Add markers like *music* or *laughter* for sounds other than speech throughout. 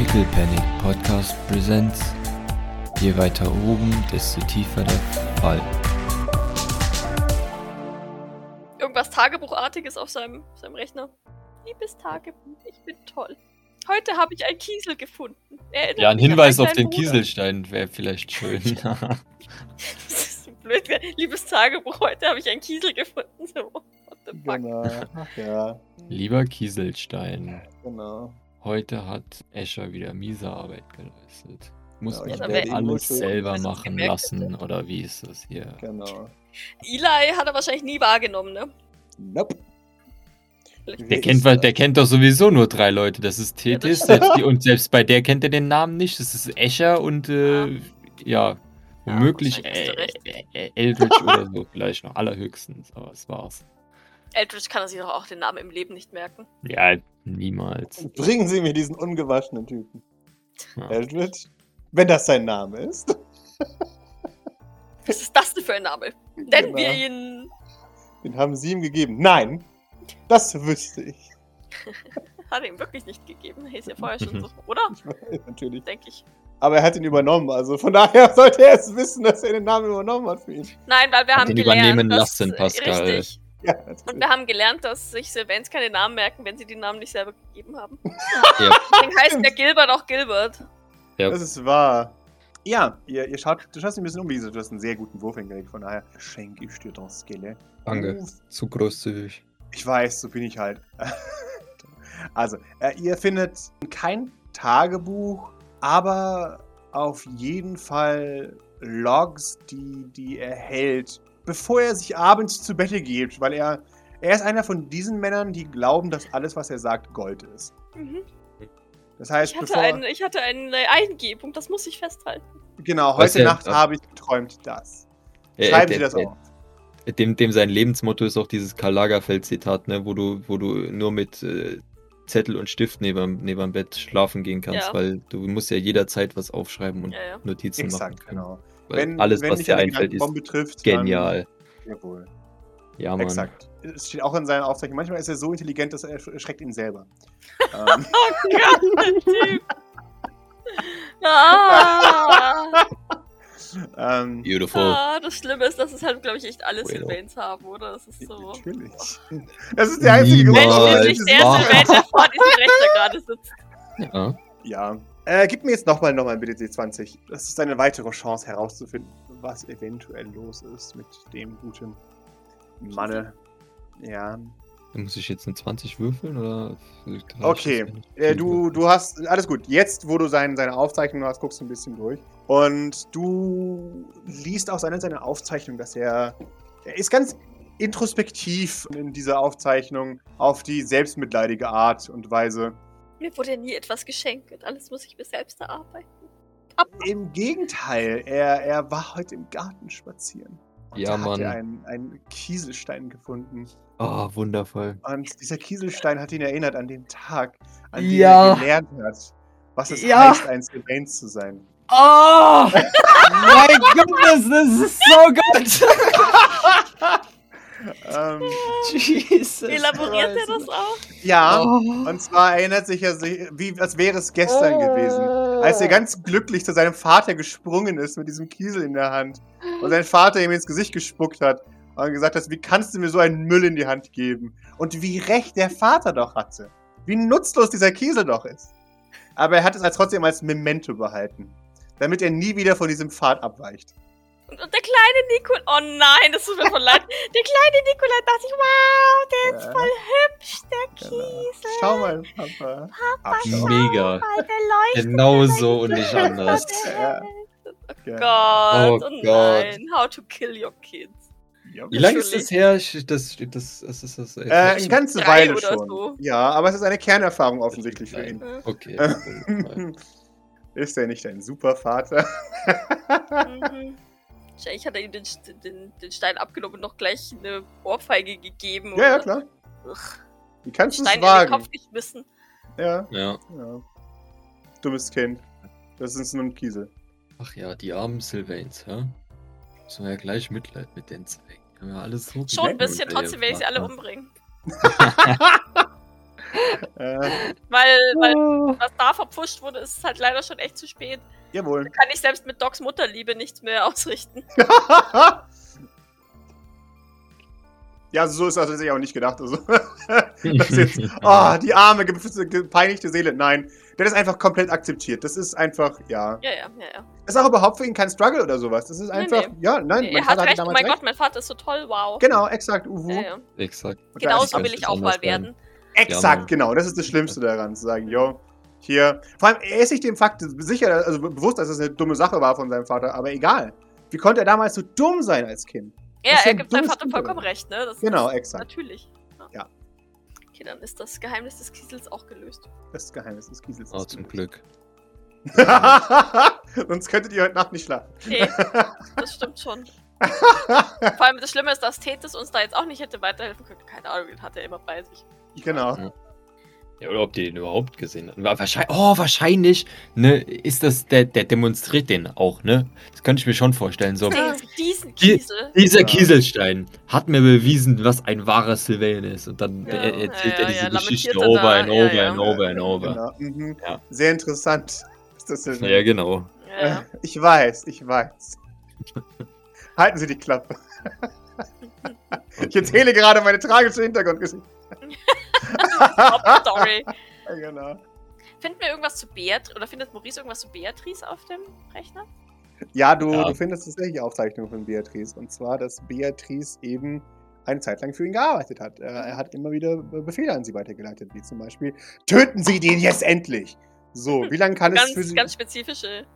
Pickle Panic Podcast Presents. Je weiter oben, desto tiefer der Fall. Irgendwas Tagebuchartiges auf seinem, seinem Rechner. Liebes Tagebuch, ich bin toll. Heute habe ich einen Kiesel gefunden. Erinnert Ja, ein Hinweis auf den Bruder. Kieselstein wäre vielleicht schön. *laughs* *laughs* Das ist so blöd. Liebes Tagebuch, heute habe ich einen Kiesel gefunden. So, what the fuck? Genau. Ja, Lieber Kieselstein, genau. Heute hat Escher wieder miese Arbeit geleistet. Muss Ja, werde ihn alles wohl- selber es machen lassen, oder wie ist das hier? Genau. Eli hat er wahrscheinlich nie wahrgenommen, ne? Nope. Der kennt, der kennt doch sowieso nur drei Leute. Das ist Ja, Tethys, selbst die, und selbst bei der kennt er den Namen nicht. Das ist Escher und äh, ja, womöglich du äh, äh, Eldritch oder so *laughs* vielleicht noch allerhöchstens. Aber das war's. Eldritch kann er sich doch auch den Namen im Leben nicht merken. Ja, niemals. Bringen Sie mir diesen ungewaschenen Typen. Ja. Eldritch? Wenn das sein Name ist. *laughs* Was ist das denn für ein Name? Nennen Genau. wir ihn. Den haben Sie ihm gegeben. Nein, das wüsste ich. *laughs* Hat er ihm wirklich nicht gegeben. Er ist ja vorher schon *laughs* so, oder? Weiß natürlich. Denke ich. Aber er hat ihn übernommen, also von daher sollte er es wissen, dass er den Namen übernommen hat für ihn. Nein, weil wir haben Den gelernt, übernehmen lassen, Pascal. Richtig. Ja, Und wir haben gelernt, dass sich Sylvains keine Namen merken, wenn sie die Namen nicht selber gegeben haben. Ja. *laughs* Deswegen heißt der Gilbert auch Gilbert. Ja. Das ist wahr. Ja, ihr, ihr schaut, du schaust ein bisschen um, wie gesagt, du hast einen sehr guten Wurf hingelegt, von daher schenke ich dir das Skille. Danke. Zu großzügig. Ich weiß, so bin ich halt. *laughs* also, äh, ihr findet kein Tagebuch, aber auf jeden Fall Logs, die, die er hält, bevor er sich abends zu Bette geht, weil er, er ist einer von diesen Männern, die glauben, dass alles, was er sagt, Gold ist. Mhm. Das heißt, Ich, hatte bevor. ein, ich hatte eine Eingebung, das muss ich festhalten. genau, Was heute er- Nacht habe ich geträumt das. Äh, Schreiben äh, Sie das äh, auf. Dem, dem sein Lebensmotto ist auch dieses Karl Lagerfeld-Zitat, ne, wo du, wo du nur mit äh, Zettel und Stift neben, neben dem Bett schlafen gehen kannst, Ja. weil du musst ja jederzeit was aufschreiben und Ja, ja. Notizen machen Exakt, können. genau. Weil alles, was dich dir einfällt, ist trifft, dann- genial. Jawohl. Ja, Mann. Exakt. Es steht auch in seiner Aufzeichnung. Manchmal ist er so intelligent, dass er erschreckt ihn selber. *laughs* ähm, Oh Gott, der Typ. *laughs* Ah, *laughs* ähm, Beautiful. ah, das Schlimme ist, dass es halt, glaube ich, echt alle Bueno. Sylvains haben, oder? Das ist so. Natürlich. Das ist der einzige Grund, Mensch, ist nicht der. Sylvain, der vor diesem Rechner gerade sitzt. Ja. Ja. Äh, gib mir jetzt nochmal noch mal bitte die 20. Das ist eine weitere Chance herauszufinden, was eventuell los ist mit dem guten Manne. Ja. Muss ich jetzt eine 20 würfeln oder? Okay. Äh, 10 du, du hast, alles gut. Jetzt, wo du sein, seine Aufzeichnung hast, guckst du ein bisschen durch. Und du liest auch seine, seine Aufzeichnung, dass er, er ist ganz introspektiv in dieser Aufzeichnung auf die selbstmitleidige Art und Weise. Mir wurde ja nie etwas geschenkt und alles muss ich mir selbst erarbeiten. Im Gegenteil, er, er war heute im Garten spazieren. Und Ja, da hat Mann. er einen, einen Kieselstein gefunden. Ah, wundervoll. Und dieser Kieselstein hat ihn erinnert an den Tag, an dem Ja. er gelernt hat, was es Ja. heißt, ein Sylvain zu sein. Oh! *laughs* mein Goodness, das ist so gut! *laughs* Ähm, *laughs* Jesus. Elaboriert er Christ. das auch? ja, Oh. und zwar erinnert sich er sich, wie, als wäre es gestern gewesen. Als er ganz glücklich zu seinem Vater gesprungen ist mit diesem Kiesel in der Hand. Und sein Vater ihm ins Gesicht gespuckt hat und gesagt hat, wie kannst du mir so einen Müll in die Hand geben? Und wie recht der Vater doch hatte. Wie nutzlos dieser Kiesel doch ist. Aber er hat es als trotzdem als Memento behalten. Damit er nie wieder von diesem Pfad abweicht. Und, und der kleine Nikolai. Oh nein, das tut mir voll leid. *laughs* Der kleine Nikolai dachte ich, wow, der ist Ja. voll hübsch, der Genau. Kiesel. Schau mal, Papa. Abschau. Mega. Mal, der leuchtet. *laughs* Genau so und nicht anders. *laughs* Ja. Oh Ja. Gott, Oh oh, Gott. nein. How to kill your kids. Ja. Wie lange ist das her? Ich- Das, das, das ist das. Äh, eine ganze Weile schon. so. Ja, aber es ist eine Kernerfahrung offensichtlich für ihn. Okay. ist er nicht ein Supervater? Mhm. Wahrscheinlich hat er ihm den, den, den Stein abgenommen und noch gleich eine Ohrfeige gegeben. ja, ja, oder? klar. Ugh, Wie kannst du es in den wagen? Kopf geschmissen. Ja, ja. ja. Dummes Kind. Das ist nur ein Kiesel. Ach ja, die armen Sylvains, hä? Müssen wir ja gleich Mitleid mit den zeigen. Haben ja alles so Schon ein bisschen, trotzdem werde ich sie alle umbringen. Äh, *laughs* Weil, weil Oh. was da verpfuscht wurde, ist halt leider schon echt zu spät. Jawohl. Da kann ich selbst mit Docs Mutterliebe nichts mehr ausrichten. *laughs* ja, so ist das tatsächlich auch nicht gedacht. Also, *laughs* das jetzt, *laughs* oh, die arme, ge- gepeinigte Seele. Nein, der ist einfach komplett akzeptiert. Das ist einfach, ja. Ja, ja, ja, ja. Ist auch überhaupt für ihn kein Struggle oder sowas. Das ist Nee, einfach, nee. ja, nein, er mein hat Vater hatte recht, oh damals mein recht. Gott, mein Vater ist so toll, wow. Genau, exakt, uhu. Ja, ja. Exakt. Genauso will ich auch mal werden. werden. Exakt, genau. Das ist das Schlimmste daran, zu sagen, yo, hier. Vor allem, er ist sich dem Fakt sicher, also be- bewusst, dass es eine dumme Sache war von seinem Vater, aber egal. Wie konnte er damals so dumm sein als Kind? Ja, Das er gibt seinem Vater vollkommen recht, ne? Das Genau, ist exakt. Natürlich. Ja. Okay, dann ist das Geheimnis des Kiesels auch gelöst. Das Geheimnis des Kiesels. Oh, ist zum gelöst. Glück. *laughs* Sonst könntet ihr heute Nacht nicht schlafen. Nee, das stimmt schon. *laughs* Vor allem das Schlimme ist, dass Tethys uns da jetzt auch nicht hätte weiterhelfen können. Keine Ahnung, den hat er immer bei sich. genau. Ja, oder ob die den überhaupt gesehen haben. Wahrscheinlich, oh, wahrscheinlich, ne, ist das, der, der demonstriert den auch, ne? Das könnte ich mir schon vorstellen. So, diesen Kiesel. dieser Ja. Kieselstein hat mir bewiesen, was ein wahrer Sylvain ist. Und dann Ja, er, erzählt ja, er diese ja, Geschichte er over da, and ja, over ja. and over and over. Genau. Mhm. Ja. Sehr interessant. Ist das denn? Ja, genau. Ja, ja. Ich weiß, ich weiß. Halten Sie die Klappe. *laughs* Ich erzähle gerade meine tragische Hintergrundgeschichte. *laughs* Story. Ja, genau. Finden wir irgendwas zu Beatrice, oder findet Maurice irgendwas zu Beatrice auf dem Rechner? Ja, du, Ja. du findest tatsächlich Aufzeichnungen von Beatrice. Und zwar, dass Beatrice eben eine Zeit lang für ihn gearbeitet hat. Äh, Er hat immer wieder Befehle an sie weitergeleitet, wie zum Beispiel: Töten Sie den jetzt endlich! So, wie lange kann es für Ganz, Sie. ganz spezifische.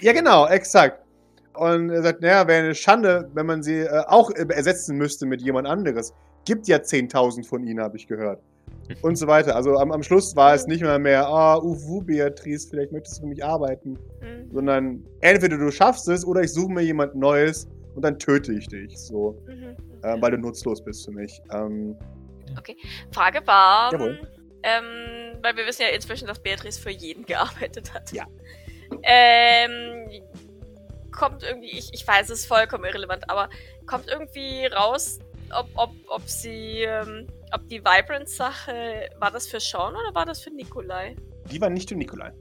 Ja, genau, exakt. Und er sagt, naja, wäre eine Schande, wenn man sie äh, auch äh, ersetzen müsste mit jemand anderes. Gibt ja 10.000 von ihnen, habe ich gehört. Und so weiter. Also am, am Schluss war es nicht mal mehr, ah, uhu, Beatrice, vielleicht möchtest du für mich arbeiten. Hm. Sondern entweder du schaffst es oder ich suche mir jemand Neues und dann töte ich dich. So, Mhm. äh, weil du nutzlos bist für mich. Ähm, Frage war, ähm, weil wir wissen ja inzwischen, dass Beatrice für jeden gearbeitet hat. Ja. Ähm, kommt irgendwie, ich, ich weiß, es ist vollkommen irrelevant, aber kommt irgendwie raus, ob, ob, ob sie, ähm, ob die Vibrance-Sache, war das für Sean oder war das für Nikolai? die war nicht für Nikolai.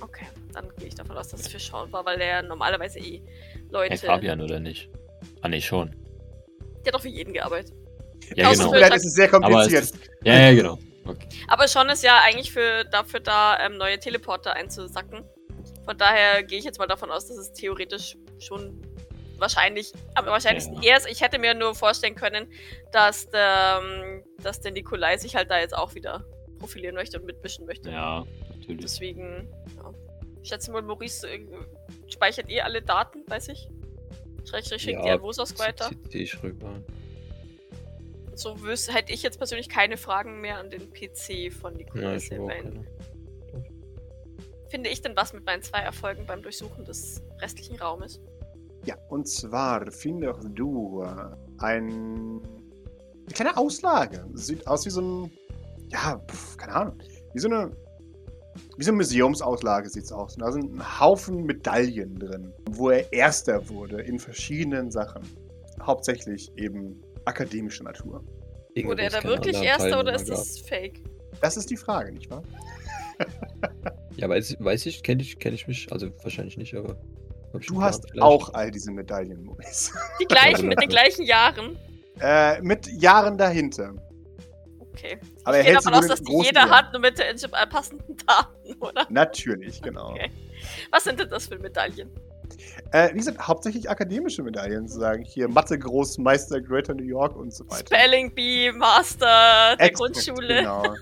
Okay, dann gehe ich davon aus, dass es für Sean war, weil der normalerweise eh Leute. Hey, Fabian, oder nicht? Ah, nee, schon. Der hat doch für jeden gearbeitet. Ja, Außer genau. Vielleicht ist es sehr kompliziert. ist, ja, ja, genau. Okay. Aber Sean ist ja eigentlich für, dafür da, ähm, neue Teleporter einzusacken. Von daher gehe ich jetzt mal davon aus, dass es theoretisch schon wahrscheinlich, aber wahrscheinlich Ja. er ist. Ich hätte mir nur vorstellen können, dass der, ähm, dass der Nikolai sich halt da jetzt auch wieder profilieren möchte und mitmischen möchte. Ja, natürlich. Deswegen, ja. Ich schätze mal, Maurice äh, speichert eh alle Daten bei sich. Schrägstrich schickt die Ja, an Vosos weiter. Ich rüber. So wüs- hätte ich jetzt persönlich keine Fragen mehr an den PC von Nikolai Sylvain. Finde ich denn was mit meinen zwei Erfolgen beim Durchsuchen des restlichen Raumes? Ja, und zwar findest du äh, ein, eine kleine Auslage. Sieht aus wie so ein, ja, pf, keine Ahnung, wie so eine, wie so eine Museumsauslage sieht es aus. Und da sind ein Haufen Medaillen drin, wo er Erster wurde in verschiedenen Sachen. Hauptsächlich eben akademischer Natur. Wurde er da wirklich Erster oder ist das fake? Das ist die Frage, nicht wahr? Ja, weiß, weiß ich, kenne ich, kenn ich mich, also wahrscheinlich nicht, aber. Du hast vielleicht. auch all diese Medaillen, Maurice. Die gleichen, *laughs* mit den gleichen Jahren. äh, mit Jahren dahinter. Okay. Aber er ich gehe davon aus, dass die großen jeder Jahren. hat, nur mit den äh, passenden Daten, *laughs* oder? Natürlich, genau. Okay. Was sind denn das für Medaillen? Äh, wie gesagt, hauptsächlich akademische Medaillen, zu sagen. Hier Mathe-Großmeister Greater New York und so weiter. Spelling Bee, Master der Exakt, Grundschule. Genau.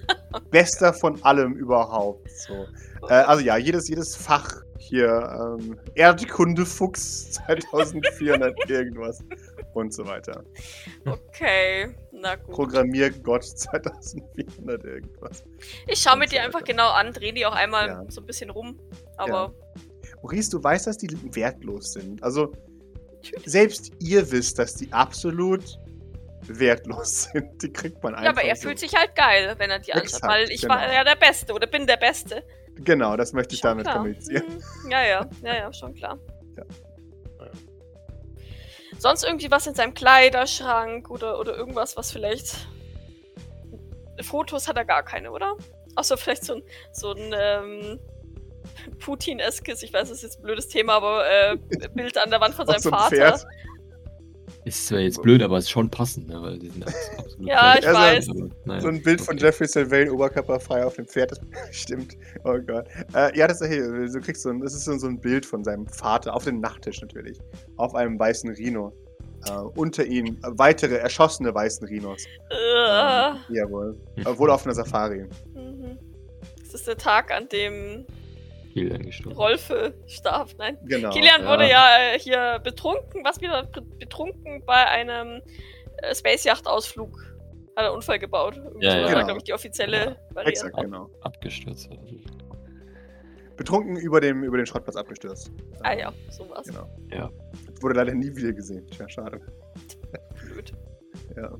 Bester von allem überhaupt. So. Äh, also ja, jedes, jedes Fach hier, ähm, Erdkunde Fuchs 2400 irgendwas und so weiter. Okay, na gut. Programmiergott 2400 irgendwas. Ich schaue mir und die so einfach genau an, drehe die auch einmal Ja. so ein bisschen rum. Aber Maurice, du weißt, dass die wertlos sind. Also selbst ihr wisst, dass die absolut wertlos *laughs* sind. Die kriegt man einfach ja, aber er so. fühlt sich halt geil, wenn er die anschaut, weil ich genau. war ja der Beste oder bin der Beste. Genau, das möchte ich Schon damit klar. kommunizieren. Mhm. Ja, ja, ja, ja, schon klar. Ja. Sonst irgendwie was in seinem Kleiderschrank oder, oder irgendwas, was vielleicht Fotos hat er gar keine, oder? Außer vielleicht so ein, so ein ähm, Putin-eskes, ich weiß, das ist jetzt ein blödes Thema, aber äh, Bild an der Wand von seinem so Vater. Pferd. Ist zwar jetzt blöd, aber es ist schon passend, ne? Weil die sind abs- *laughs* absolut Ja, ich weiß. Naja, So ein Bild von okay. Jeffrey Sylvain, oberkörperfrei auf dem Pferd. Das *laughs* stimmt. Oh Gott. Äh, ja, das ist, hey, du kriegst so ein, das ist so ein Bild von seinem Vater, auf dem Nachttisch natürlich. Auf einem weißen Rhino. Äh, unter ihm äh, weitere erschossene weißen Rhinos. Äh, Ähm, jawohl. Äh, wohl auf einer Safari. mhm. Das ist der Tag, an dem Kilian gestorben. Rolfe starb. Nein. Genau. Kilian ja. wurde ja äh, hier betrunken, was wieder Be- betrunken bei einem äh, Space-Yacht-Ausflug. Hat er einen Unfall gebaut. Irgendwie Ja, so ja. war, Genau. glaube ich, die offizielle Ja. Variante. Exakt, genau. Abgestürzt. Also. Betrunken über dem, über den Schrottplatz abgestürzt. Ah ja, sowas. Genau. Ja. Wurde leider nie wieder gesehen. Tja, schade. Blöd. Ja.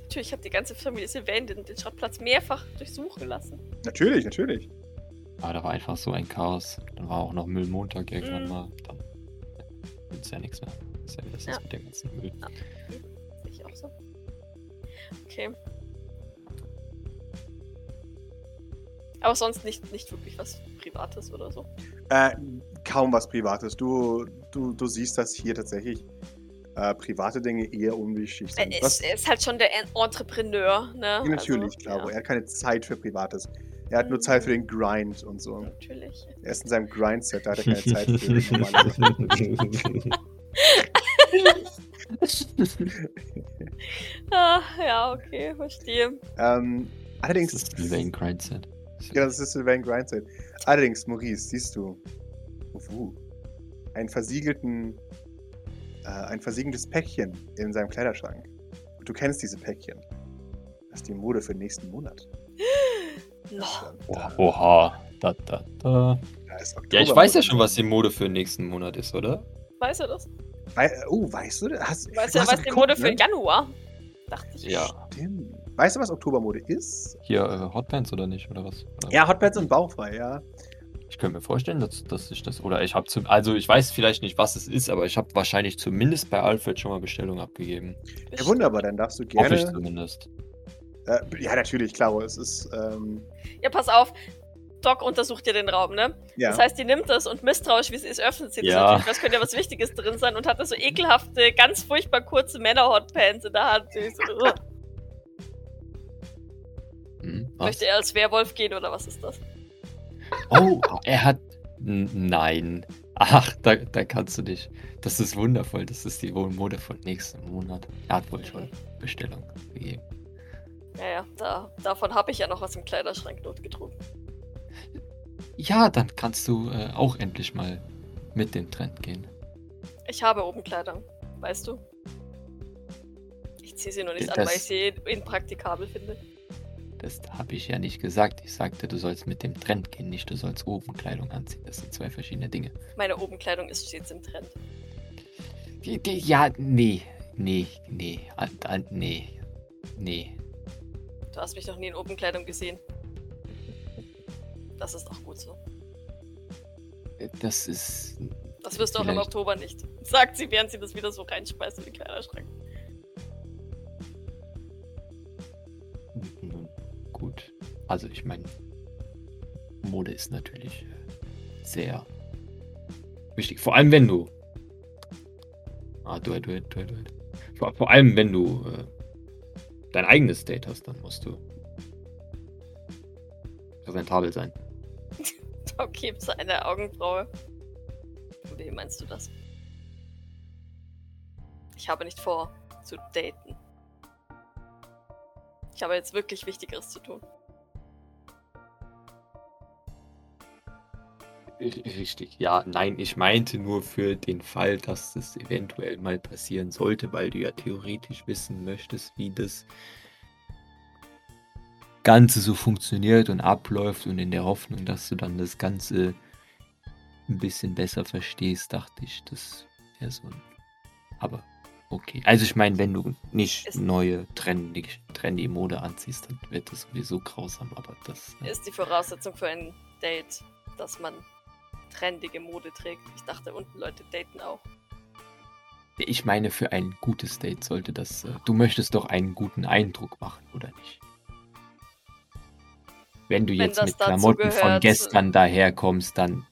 Natürlich hat die ganze Familie Sylvain den, den Schrottplatz mehrfach durchsuchen lassen. Natürlich, natürlich. Aber da war einfach so ein Chaos. Dann war auch noch Müllmontag irgendwann Mhm. mal. Dann ist ja nichts mehr. Ist ja das Ja. mit dem ganzen Müll. Sehe ich auch so. Okay. Aber sonst nicht, nicht wirklich was Privates oder so. Äh, kaum was Privates. Du, du, du siehst, dass hier tatsächlich äh, private Dinge eher unwichtig Er sind. ist, Was, er ist halt schon der En- Entrepreneur, ne? ja, natürlich, also, klar. ja, Er hat keine Zeit für Privates. Er hat nur. Zeit für den Grind und so. Natürlich. Er ist in seinem Grind-Set, da hat er keine Zeit für. *laughs* Ah, ja, okay, verstehe. ähm, allerdings. Das ist Sylvain Grindset. Ja, das ist Sylvain Grindset. Allerdings, Maurice, siehst du uh, einen versiegelten, äh, ein versiegeltes Päckchen in seinem Kleiderschrank. Und du kennst diese Päckchen. Das ist die Mode für den nächsten Monat. Oh, oha. Da, da, da. ist Ja, ich weiß ja schon, was die Mode für den nächsten Monat ist, oder? Weiß er das? Wei oh, weißt du? das? Hast, Weißt du du, hast was die Mode für ne? den Januar? Dachte ich. Ja. Stimmt. Weißt du, was Oktobermode ist? Hier äh, Hotpants oder nicht, oder was? Oder? Ja, Hotpants und bauchfrei, ja. Ich könnte mir vorstellen, dass, dass ich das. Oder ich habe zum. Also ich weiß vielleicht nicht, was es ist, aber ich habe wahrscheinlich zumindest bei Alfred schon mal Bestellung abgegeben. Ja, wunderbar, dann darfst du Hoffe ich gerne. zumindest. Äh, ja, natürlich, klar, es ist. Ähm, Ja, pass auf. Doc untersucht dir den Raum, ne? ja. Das heißt, die nimmt das und misstrauisch, wie sie es öffnet, sieht das Ja. natürlich, was könnte ja was Wichtiges drin sein und hat da so ekelhafte, ganz furchtbar kurze Männer-Hotpants in der Hand. *laughs* Hm, möchte er als Werwolf gehen oder was ist das? Oh, er hat. Nein. Ach, da, da kannst du dich. Das ist wundervoll. Das ist die Mode von nächsten Monat. Er hat wohl schon Bestellung gegeben. Ja, ja, da, davon habe ich ja noch was im Kleiderschrank notgedrungen. Ja, dann kannst du äh, auch endlich mal mit dem Trend gehen. Ich habe oben Kleidung, weißt du? Ich ziehe sie nur nicht Das- an, weil ich sie impraktikabel finde. Das habe ich ja nicht gesagt. Ich sagte, du sollst mit dem Trend gehen, nicht du sollst oben Kleidung anziehen. Das sind zwei verschiedene Dinge. Meine Obenkleidung ist stets im Trend. Die, die, ja, nee, nee, nee, nee, nee. Du hast mich noch nie in Obenkleidung gesehen. Das ist auch gut so. Das ist. Das wirst du auch im. Oktober nicht. Sagt sie, während sie das wieder so reinschmeißt in den Kleiderschrank. Nun, gut. Also, ich meine, Mode ist natürlich sehr wichtig. Vor allem, wenn du. Ah, du, du, du, du. Vor, vor allem, wenn du äh, dein eigenes Date hast, dann musst du präsentabel sein. *laughs* Doc hebt seine Augenbraue. Wie meinst du das? Ich habe nicht vor, zu daten. Ich habe jetzt wirklich Wichtigeres zu tun. *laughs* Richtig, ja, nein, ich meinte nur für den Fall, dass das eventuell mal passieren sollte, weil du ja theoretisch wissen möchtest, wie das Ganze so funktioniert und abläuft und in der Hoffnung, dass du dann das Ganze ein bisschen besser verstehst, dachte ich, das wäre so ein. Aber okay. Also ich meine, wenn du nicht Ist- neue trendy, trendy Mode anziehst, dann wird das sowieso grausam, aber das. äh, Ist die Voraussetzung für ein Date, dass man trendige Mode trägt. Ich dachte, unten Leute daten auch. Ich meine, für ein gutes Date sollte das. Äh, du möchtest doch einen guten Eindruck machen, oder nicht? Wenn du Wenn jetzt mit Klamotten von gehört. gestern daherkommst, dann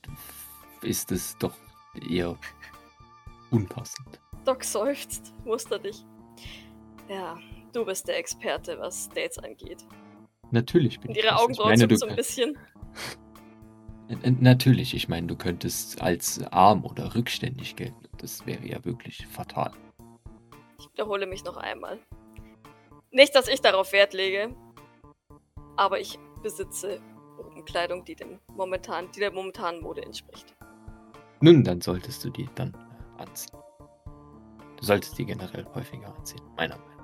ist es doch eher unpassend. Doc seufzt, muster dich. Ja, du bist der Experte, was Dates angeht. Natürlich bin Und ich ihre. Augenbrauen ich du, so ein bisschen. *laughs* Natürlich, ich meine, du könntest als arm oder rückständig gelten. Das wäre ja wirklich fatal. Ich wiederhole mich noch einmal. Nicht, dass ich darauf Wert lege, aber ich besitze Kleidung, die dem momentan, die der momentanen Mode entspricht. Nun, dann solltest du die dann anziehen. Du solltest die generell häufiger anziehen, meiner Meinung nach.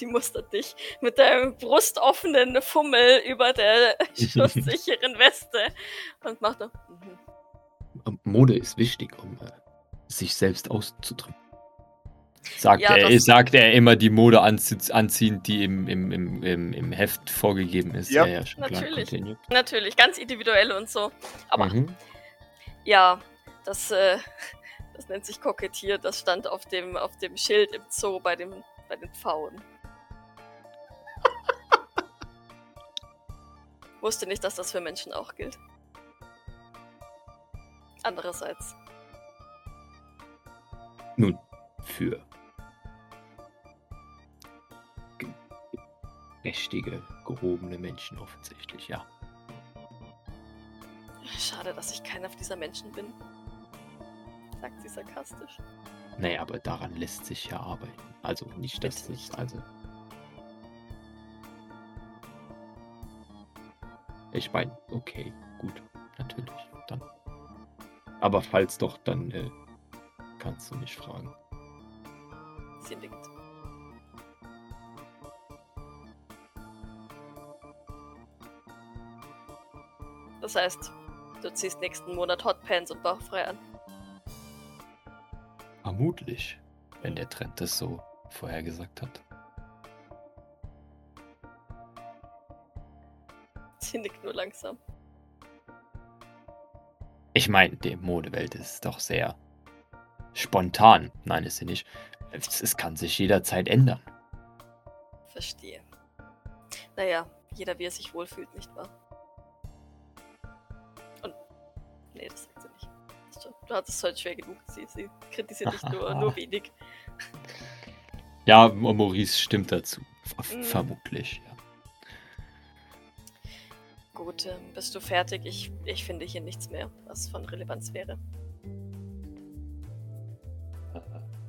Sie mustert dich mit deinem brustoffenen Fummel über der *laughs* schusssicheren Weste und macht noch. Mhm. Mode ist wichtig, um äh, sich selbst auszudrücken. Sagt, Ja, er, das- sagt er immer die Mode anzie anziehen, die im, im, im, im, im Heft vorgegeben ist. Ja, ja schon klar. natürlich. Natürlich, ganz individuell und so. Aber Mhm. ja, das, äh, das nennt sich kokettiert. Das stand auf dem, auf dem Schild im Zoo bei, dem, bei den Pfauen. Wusste nicht, dass das für Menschen auch gilt. Andererseits. Nun, für ge- mächtige, gehobene Menschen offensichtlich, ja. Schade, dass ich keiner dieser Menschen bin. Sagt sie sarkastisch. Naja, aber daran lässt sich ja arbeiten. Also nicht, dass nicht. also. Ich meine, okay, gut, natürlich, dann. Aber falls doch, dann äh, kannst du mich fragen. Sie nickt. Das heißt, du ziehst nächsten Monat Hotpants und bauchfrei an. Vermutlich, wenn der Trend das so vorhergesagt hat. Sie nickt nur langsam. Ich meine, die Modewelt ist doch sehr spontan. Nein, ist sie nicht. Es, es kann sich jederzeit ändern. Verstehe. Naja, jeder wie er sich wohlfühlt, nicht wahr? Und. Nee, das sagt sie nicht. Du hattest es heute schwer genug. Sie, sie kritisiert dich nur, nur *laughs* wenig. Ja, Maurice stimmt dazu. Mhm. Vermutlich, ja. Gut, bist du fertig? Ich, ich finde hier nichts mehr, was von Relevanz wäre.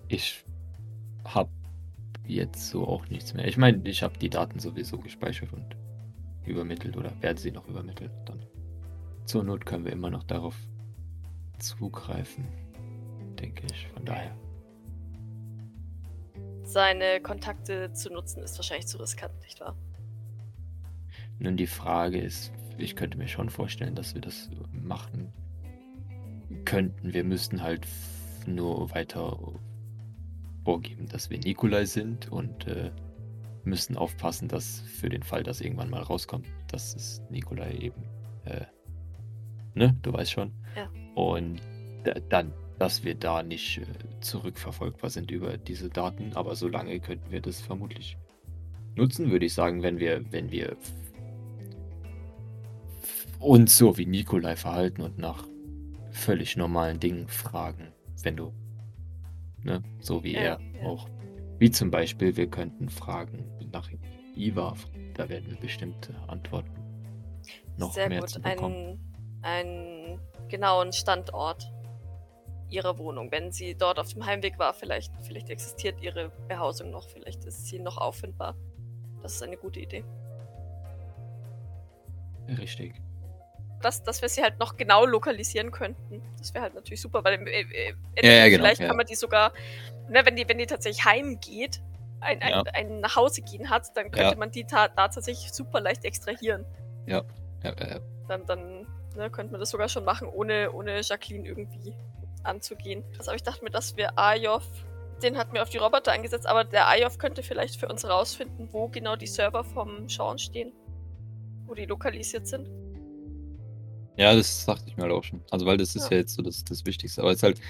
Ich habe jetzt so auch nichts mehr. Ich meine, ich habe die Daten sowieso gespeichert und übermittelt oder werde sie noch übermittelt. Dann zur Not können wir immer noch darauf zugreifen, denke ich. Von daher. Seine Kontakte zu nutzen ist wahrscheinlich zu riskant, nicht wahr? Nun, die Frage ist, ich könnte mir schon vorstellen, dass wir das machen könnten. Wir müssten halt nur weiter vorgeben, dass wir Nikolai sind und äh, müssen aufpassen, dass für den Fall, dass irgendwann mal rauskommt, dass es Nikolai eben, äh, ne, du weißt schon. Ja. Und da, dann, dass wir da nicht äh, zurückverfolgbar sind über diese Daten, aber solange könnten wir das vermutlich nutzen, würde ich sagen, wenn wir, wenn wir uns so wie Nikolai verhalten und nach völlig normalen Dingen fragen, wenn du, ne, so wie Ja, er ja. auch. Wie zum Beispiel, wir könnten fragen nach Iva, da werden wir bestimmte Antworten noch Sehr mehr gut. zu bekommen. Einen, einen genauen Standort ihrer Wohnung. Wenn sie dort auf dem Heimweg war, vielleicht, vielleicht existiert ihre Behausung noch, vielleicht ist sie noch auffindbar. Das ist eine gute Idee. Richtig. Dass, dass wir sie halt noch genau lokalisieren könnten. Das wäre halt natürlich super, weil äh, äh, Ja, ja, genau, vielleicht ja. kann man die sogar, ne, wenn die, wenn die tatsächlich heimgeht, ein, ein, Ja. ein nach Hause gehen hat, dann könnte Ja. man die da tatsächlich super leicht extrahieren. Ja, äh, dann, dann ne, könnte man das sogar schon machen, ohne, ohne Jacqueline irgendwie anzugehen. Das aber ich dachte mir, dass wir Ayov, den hatten wir auf die Roboter angesetzt, aber der Ayov könnte vielleicht für uns rausfinden, wo genau die Server vom Sean stehen. Wo die lokalisiert sind. Ja, das dachte ich mir halt auch schon. Also, weil das ist Ja. ja, jetzt so das, das Wichtigste. Aber es ist halt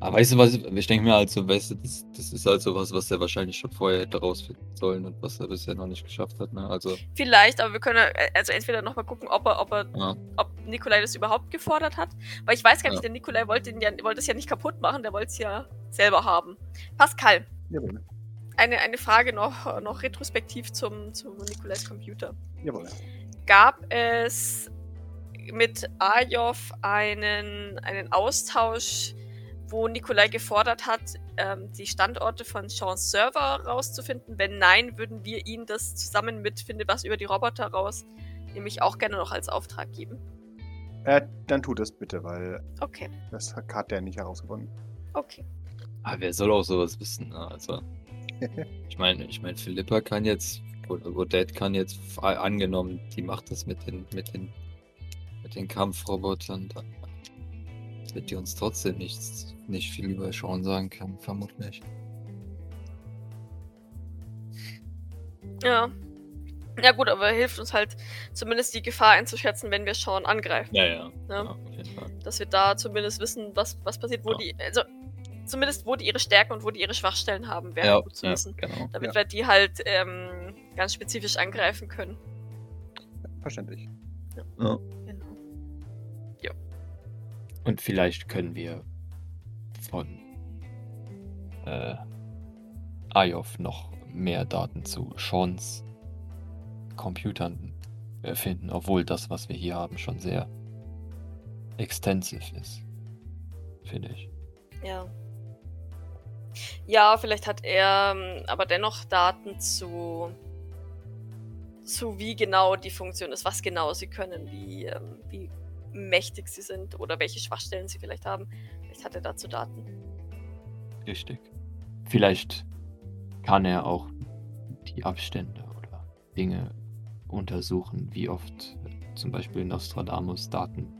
Aber weißt du was, ich denke mir halt so, weißt du, das, das ist halt so was, was er wahrscheinlich schon vorher hätte rausfinden sollen und was er bisher noch nicht geschafft hat, ne? Also, Vielleicht, aber wir können äh, also entweder nochmal gucken, ob er, ob er, ja. ob Nikolai das überhaupt gefordert hat. Weil ich weiß gar nicht, Ja. der Nikolai wollte, ihn ja, wollte es ja nicht kaputt machen, der wollte es ja selber haben. Pascal, Jawohl. eine, eine Frage noch, noch retrospektiv zum, zu Nikolais Computer. Jawohl. Gab es mit Ajov einen, einen Austausch, wo Nikolai gefordert hat, ähm, die Standorte von Sean's Server rauszufinden? Wenn nein, würden wir ihm das zusammen mit Finde was über die Roboter raus, nämlich auch gerne noch als Auftrag geben. Äh, dann tut es bitte, weil Okay, das hat der nicht herausgefunden. okay. Aber wer soll auch sowas wissen, ne? Also, *laughs* ich meine, ich meine, Philippa kann jetzt, oder Odette kann jetzt, angenommen, die macht das mit den, mit den, mit den Kampfrobotern, dann wird die uns trotzdem nichts, nicht viel über Sean sagen können, vermutlich. Ja. Ja gut, aber hilft uns halt zumindest die Gefahr einzuschätzen, wenn wir Sean angreifen. Ja, ja. Ja. ja auf jeden Fall. Dass wir da zumindest wissen, was, was passiert, wo Ja. die, also zumindest wo die ihre Stärken und wo die ihre Schwachstellen haben, wäre Ja, gut zu ja, wissen. genau. Damit Ja. wir die halt ähm, ganz spezifisch angreifen können. Verständlich. Genau. Und vielleicht können wir von äh, Ayov noch mehr Daten zu Seans Computern äh, finden, obwohl das, was wir hier haben, schon sehr extensiv ist. Finde ich. Ja. Ja, vielleicht hat er ähm, aber dennoch Daten zu, zu wie genau die Funktion ist, was genau sie können, wie, ähm, wie mächtig sie sind oder welche Schwachstellen sie vielleicht haben. Vielleicht hat er dazu Daten. Richtig. Vielleicht kann er auch die Abstände oder Dinge untersuchen, wie oft zum Beispiel Nostradamus Daten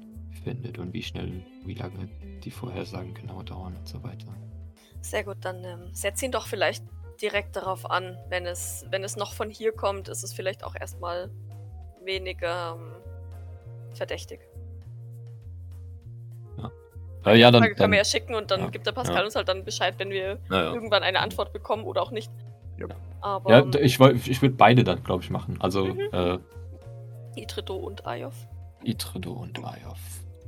findet und wie schnell, wie lange die Vorhersagen genau dauern und so weiter. Sehr gut, dann ähm, setz ihn doch vielleicht direkt darauf an. Wenn es, wenn es noch von hier kommt, ist es vielleicht auch erstmal weniger ähm, verdächtig. Äh, ja, dann. Frage können dann wir ja schicken und dann ja, gibt der Pascal ja. uns halt dann Bescheid, wenn wir irgendwann eine Antwort bekommen oder auch nicht. Ja. Aber ähm, ich, ich würde beide dann, glaube ich, machen. Also Mhm. äh, Itredo und Ayov. Itredo und Ayov.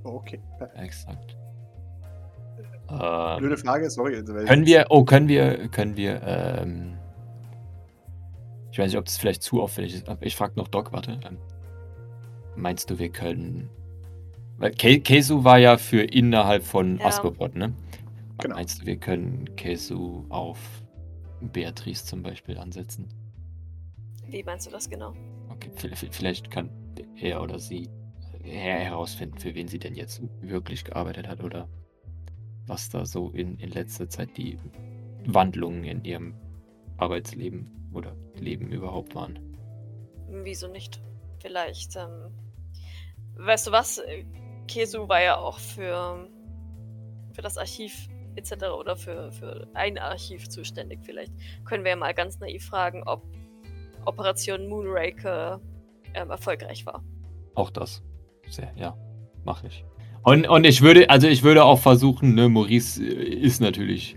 Okay. perfekt. Exakt. Äh, Blöde Frage, sorry. also, Können wir, oh, können wir, können wir, ähm, ich weiß nicht, ob das vielleicht zu auffällig ist, aber ich frage noch Doc, warte. Ähm, meinst du, wir können, weil Ke Kesu war ja für innerhalb von Ja. Askobot, ne? Genau. Meinst du, wir können Kesu auf Beatrice zum Beispiel ansetzen? Wie meinst du das genau? Okay, vi- vi- vielleicht kann er oder sie her herausfinden, für wen sie denn jetzt wirklich gearbeitet hat oder was da so in, in letzter Zeit die Wandlungen in ihrem Arbeitsleben oder Leben überhaupt waren. Wieso nicht? Vielleicht, ähm, weißt du was? Kesu war ja auch für, für das Archiv etc. oder für, für ein Archiv zuständig. Vielleicht können wir ja mal ganz naiv fragen, ob Operation Moonraker ähm, erfolgreich war. Auch das. Sehr, ja, mache ich. Und, und ich würde, also ich würde auch versuchen, ne, Maurice äh, ist natürlich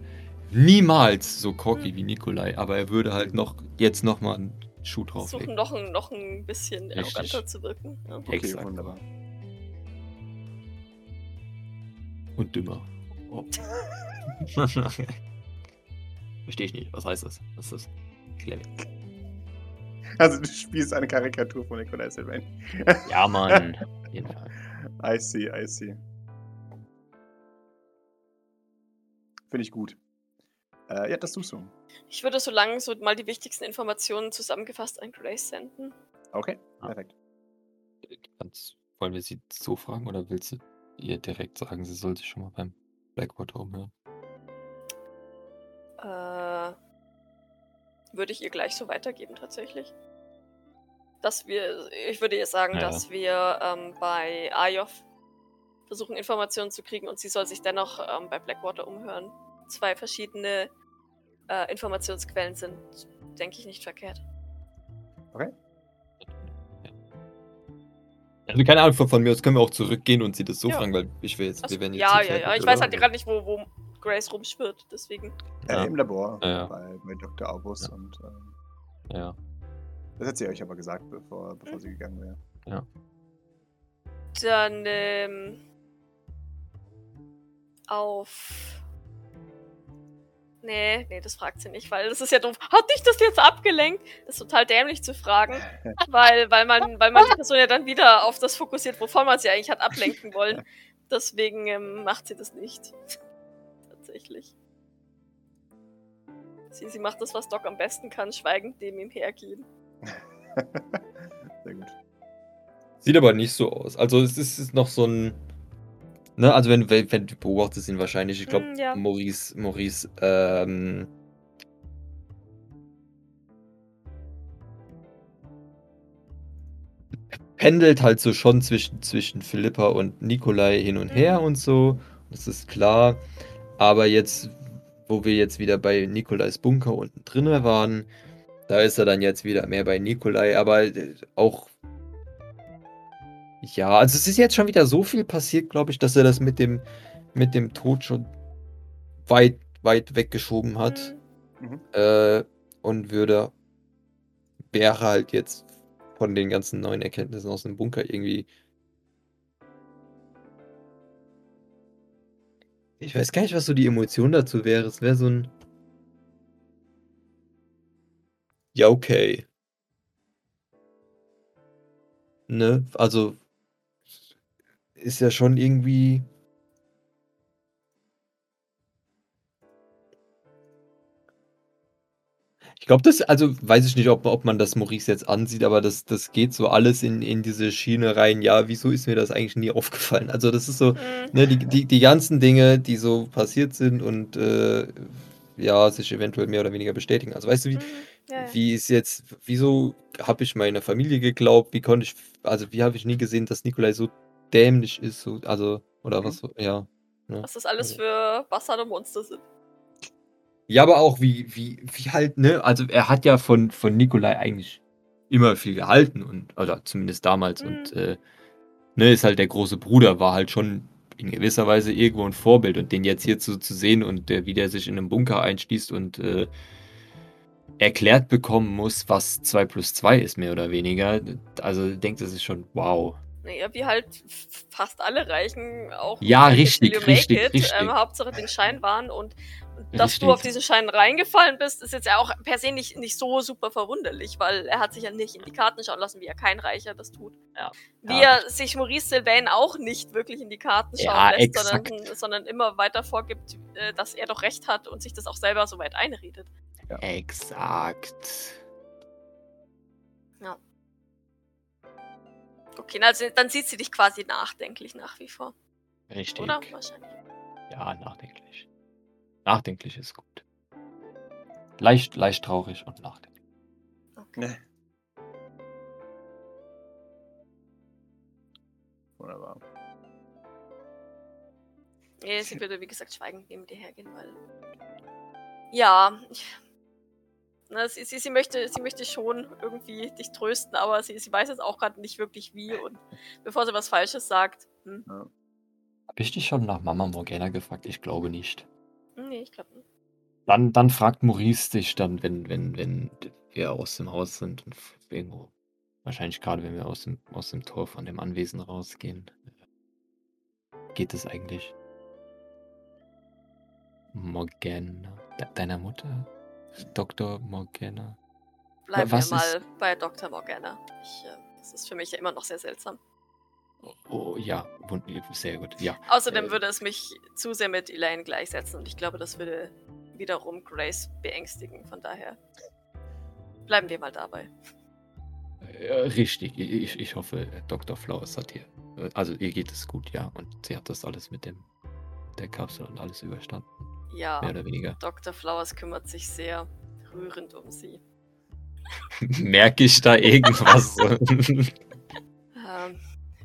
niemals so cocky wie Nikolai, aber er würde halt noch jetzt noch mal einen Schuh Versuchen drauflegen. noch ein, noch ein bisschen Richtig. arroganter zu wirken. Ja. Okay, Exakt. wunderbar. Und dümmer. Oh. *laughs* Verstehe ich nicht. Was heißt das? Was ist das? Clever. Also du spielst eine Karikatur von Nikolai Sylvain. Ja, Mann. Auf jeden Fall. *laughs* I see, I see. Finde ich gut. Äh, ja, das tust du. Ich würde so lange so mal die wichtigsten Informationen zusammengefasst an Grace senden. Okay, Ah. perfekt. Kannst, wollen wir sie so fragen oder willst du ihr direkt sagen, sie soll sich schon mal beim Blackwater umhören? Äh, würde ich ihr gleich so weitergeben, tatsächlich. Dass wir, ich würde ihr sagen, Ja, dass wir ähm, bei Ayov versuchen, Informationen zu kriegen und sie soll sich dennoch ähm, bei Blackwater umhören. Zwei verschiedene äh, Informationsquellen sind, denke ich, nicht verkehrt. Also keine Ahnung, von, von mir aus können wir auch zurückgehen und sie das so Ja. fragen, weil ich will jetzt, Also, wir werden jetzt ja, ja, ja. Ich weiß halt gerade nicht, wo, wo Grace rumschwirrt. Deswegen. Äh, Ja. Im Labor Ja, ja. Bei, bei Dr. Aubus Ja. und ähm, Ja. das hat sie euch aber gesagt, bevor, bevor sie gegangen wäre. Dann ähm, auf. Nee, nee, das fragt sie nicht, weil das ist ja doof. Hat dich das jetzt abgelenkt? Das ist total dämlich zu fragen, *laughs* weil, weil, man, weil man die Person ja dann wieder auf das fokussiert, wovon man sie eigentlich hat ablenken wollen. Deswegen ähm, macht sie das nicht. Tatsächlich. Sie, sie macht das, was Doc am besten kann, schweigend neben ihm hergehen. *laughs* Sehr gut. Sieht aber nicht so aus. Also es ist, es ist noch so ein. Ne, also wenn, wenn, wenn du beobachtest ihn wahrscheinlich, ich glaube, Mm, ja. Maurice, Maurice, ähm. pendelt halt so schon zwischen, zwischen Philippa und Nikolai hin und her Mhm. und so. Das ist klar. Aber jetzt, wo wir jetzt wieder bei Nikolais Bunker unten drinne waren, da ist er dann jetzt wieder mehr bei Nikolai, aber äh, auch ja, also es ist jetzt schon wieder so viel passiert, glaube ich, dass er das mit dem, mit dem Tod schon weit, weit weggeschoben hat. Mhm. Äh, und würde, wäre halt jetzt von den ganzen neuen Erkenntnissen aus dem Bunker irgendwie. Ich weiß gar nicht, was so die Emotion dazu wäre. Es wäre so ein. Ja, okay. Ne? Also. Ist ja schon irgendwie. Ich glaube, das, also weiß ich nicht, ob, ob man das Maurice jetzt ansieht, aber das, das geht so alles in, in diese Schiene rein. Ja, wieso ist mir das eigentlich nie aufgefallen? Also, das ist so, Mhm. ne, die, die, die ganzen Dinge, die so passiert sind und äh, ja, sich eventuell mehr oder weniger bestätigen. Also, weißt du, wie, Mhm. Ja, ja. wie ist jetzt, wieso habe ich meiner Familie geglaubt? Wie konnte ich, also, wie habe ich nie gesehen, dass Nikolai so dämlich ist? So, also, oder Mhm. was, ja. ne? Was das alles Also- für Bastard und Monster sind. Ja, aber auch wie, wie, wie halt, ne? Also er hat ja von, von Nikolai eigentlich immer viel gehalten und, oder zumindest damals. Mhm. Und äh, ne, ist halt der große Bruder, war halt schon in gewisser Weise irgendwo ein Vorbild und den jetzt hier zu, zu sehen und äh, wie der sich in einem Bunker einschließt und äh, erklärt bekommen muss, was 2 plus 2 ist, mehr oder weniger. Also denkt, das ist schon wow. Naja, wie halt fast alle Reichen auch. Ja, richtig, till you make richtig, it, richtig. Ähm, Hauptsache den Schein wahren und, und dass Richtig. du auf diesen Schein reingefallen bist, ist jetzt ja auch per se nicht, nicht so super verwunderlich, weil er hat sich ja nicht in die Karten schauen lassen, wie er kein Reicher das tut. Ja. Wie Ja, er sich Maurice Sylvain auch nicht wirklich in die Karten schauen Ja, lässt, sondern, sondern immer weiter vorgibt, äh, dass er doch recht hat und sich das auch selber so weit einredet. Exakt. Okay, also dann sieht sie dich quasi nachdenklich nach wie vor, Richtig. oder? Wahrscheinlich. Ja, nachdenklich. Nachdenklich ist gut. Leicht, leicht traurig und nachdenklich. Okay. Ne. Wunderbar. Nee, sie würde, wie gesagt, schweigend neben dir hergehen, weil. Ja. Ich, na, sie, sie, sie, möchte, sie möchte schon irgendwie dich trösten, aber sie, sie weiß jetzt auch gerade nicht wirklich wie. Und bevor sie was Falsches sagt. Hm, Hab ich dich schon nach Mama Morgana gefragt? Ich glaube nicht. nee, ich glaube nicht. Dann, dann fragt Maurice dich dann, wenn, wenn, wenn wir aus dem Haus sind und irgendwo. Wahrscheinlich gerade, wenn wir aus dem, aus dem Tor von dem Anwesen rausgehen. Geht es eigentlich? Morgana. De deiner Mutter? Dr. Morgana? Bleiben wir mal ist- bei Dr. Morgana. Ich, äh, das ist für mich ja immer noch sehr seltsam. Oh, oh ja, sehr gut. Ja. Außerdem Äh, würde es mich zu sehr mit Elaine gleichsetzen und ich glaube, das würde wiederum Grace beängstigen. Von daher bleiben wir mal dabei. Äh, richtig, ich, ich hoffe, Dr. Flowers hat ihr, äh, also ihr geht es gut, ja, und sie hat das alles mit dem, der Kapsel und alles überstanden, Ja, mehr oder weniger. Dr. Flowers kümmert sich sehr rührend um sie. *laughs* Merke ich da irgendwas? *laughs* Ähm,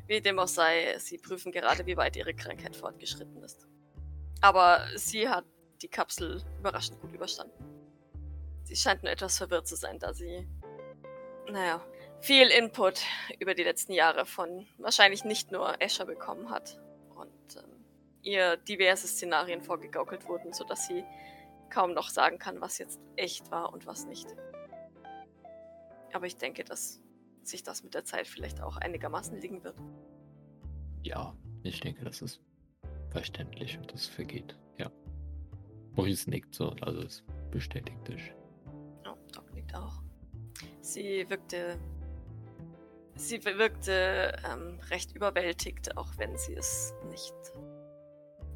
wie dem auch sei, sie prüfen gerade, wie weit ihre Krankheit fortgeschritten ist. Aber sie hat die Kapsel überraschend gut überstanden. Sie scheint nur etwas verwirrt zu sein, da sie, naja, viel Input über die letzten Jahre von wahrscheinlich nicht nur Escher bekommen hat. Ihr diverse Szenarien vorgegaukelt wurden, sodass sie kaum noch sagen kann, was jetzt echt war und was nicht. Aber ich denke, dass sich das mit der Zeit vielleicht auch einigermaßen liegen wird. Ja, ich denke, das ist verständlich und das vergeht. Ja. Maurice nickt so, also es bestätigt dich. Ja, Doc nickt auch. Sie wirkte. Sie wirkte ähm, recht überwältigt, auch wenn sie es nicht,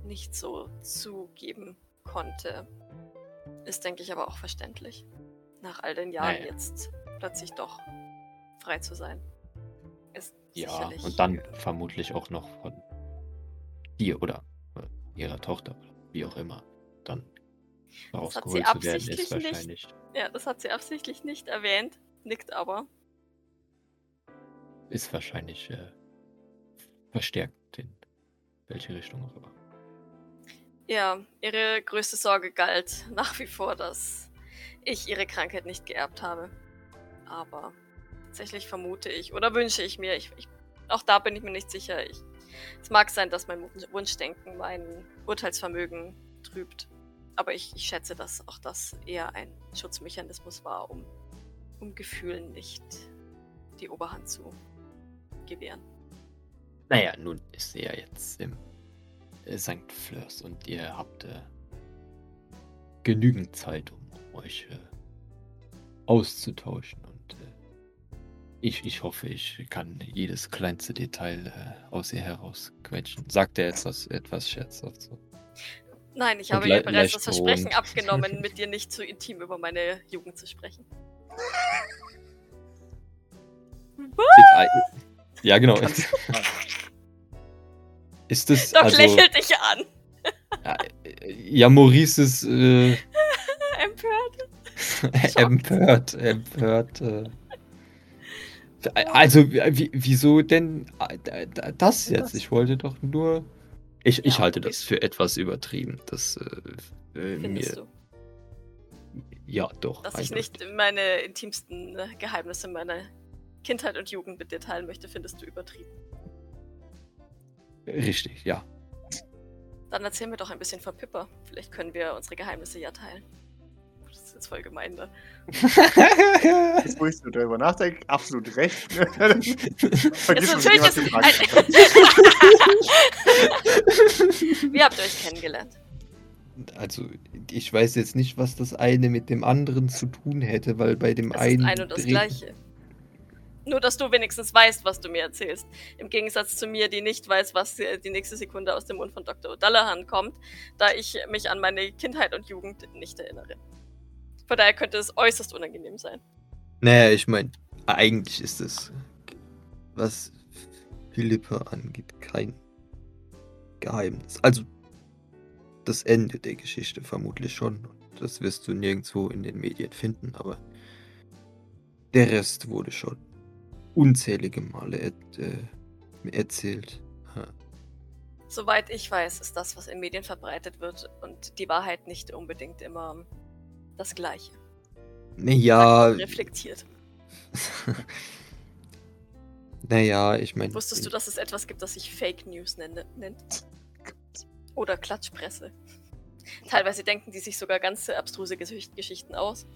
nicht so zugeben konnte. Ist, denke ich, aber auch verständlich. Nach all den Jahren Naja. jetzt plötzlich doch frei zu sein. Ist Ja, und dann vermutlich auch noch von dir oder äh, ihrer Tochter oder wie auch immer dann rausgeholt sie zu werden, ist absichtlich nicht. wahrscheinlich. Ja, das hat sie absichtlich nicht erwähnt, nickt aber. Ist wahrscheinlich äh, verstärkt in welche Richtung auch immer. Ja, ihre größte Sorge galt nach wie vor, dass ich ihre Krankheit nicht geerbt habe. Aber tatsächlich vermute ich oder wünsche ich mir, ich, ich, auch da bin ich mir nicht sicher. Ich, es mag sein, dass mein Wun- Wunschdenken mein Urteilsvermögen trübt. Aber ich, ich schätze, dass auch das eher ein Schutzmechanismus war, um, um Gefühlen nicht die Oberhand zu gewähren. Naja, nun ist sie ja jetzt im St. Fleurs und ihr habt äh, genügend Zeit, um euch äh, auszutauschen. Und äh, ich, ich hoffe, ich kann jedes kleinste Detail äh, aus ihr herausquetschen. Sagt er etwas, etwas scherzhaft so. Nein, ich habe ihr bereits das Versprechen drohend. abgenommen, *laughs* mit dir nicht zu intim über meine Jugend zu sprechen. Ja, genau. *laughs* Ist das Doc also, lächelt dich an. ja, ja, Maurice ist äh, *laughs* Empört. *laughs* empört, empört. Äh. Also, wie, wieso denn äh, das jetzt? Ich wollte doch nur. Ich, ich Ja, halte okay. das für etwas übertrieben. Das äh, äh, Findest mir. du, Ja, doch. dass ich nicht meine intimsten Geheimnisse meiner Kindheit und Jugend mit dir teilen möchte, findest du übertrieben. Richtig, ja. Dann erzähl mir doch ein bisschen von Pippa. Vielleicht können wir unsere Geheimnisse ja teilen. Das ist jetzt voll gemein, ne? *laughs* Jetzt, wo ich so darüber nachdenke, absolut recht. *laughs* Vergiss Jetzt schon, natürlich jemand ist gefragt ein-. *laughs* Wie habt ihr euch kennengelernt? Also, ich weiß jetzt nicht, was das eine mit dem anderen zu tun hätte, weil bei dem Es einen. ist ein und das Gleiche. Nur, dass du wenigstens weißt, was du mir erzählst. Im Gegensatz zu mir, die nicht weiß, was äh, die nächste Sekunde aus dem Mund von Dr. O'Dallahan kommt, da ich mich an meine Kindheit und Jugend nicht erinnere. Von daher könnte es äußerst unangenehm sein. Naja, ich meine, eigentlich ist es, was Philippa angeht, kein Geheimnis. Also, das Ende der Geschichte vermutlich schon. Das wirst du nirgendwo in den Medien finden, aber der Rest wurde schon unzählige Male äh, erzählt. Soweit ich weiß, ist das, was in Medien verbreitet wird und die Wahrheit nicht unbedingt immer das Gleiche. Naja, Reflektiert. *laughs* naja, ich meine. Wusstest du, dass es etwas gibt, das sich Fake News nenne, nennt? Oder Klatschpresse. Teilweise denken die sich sogar ganz abstruse Geschicht- Geschichten aus.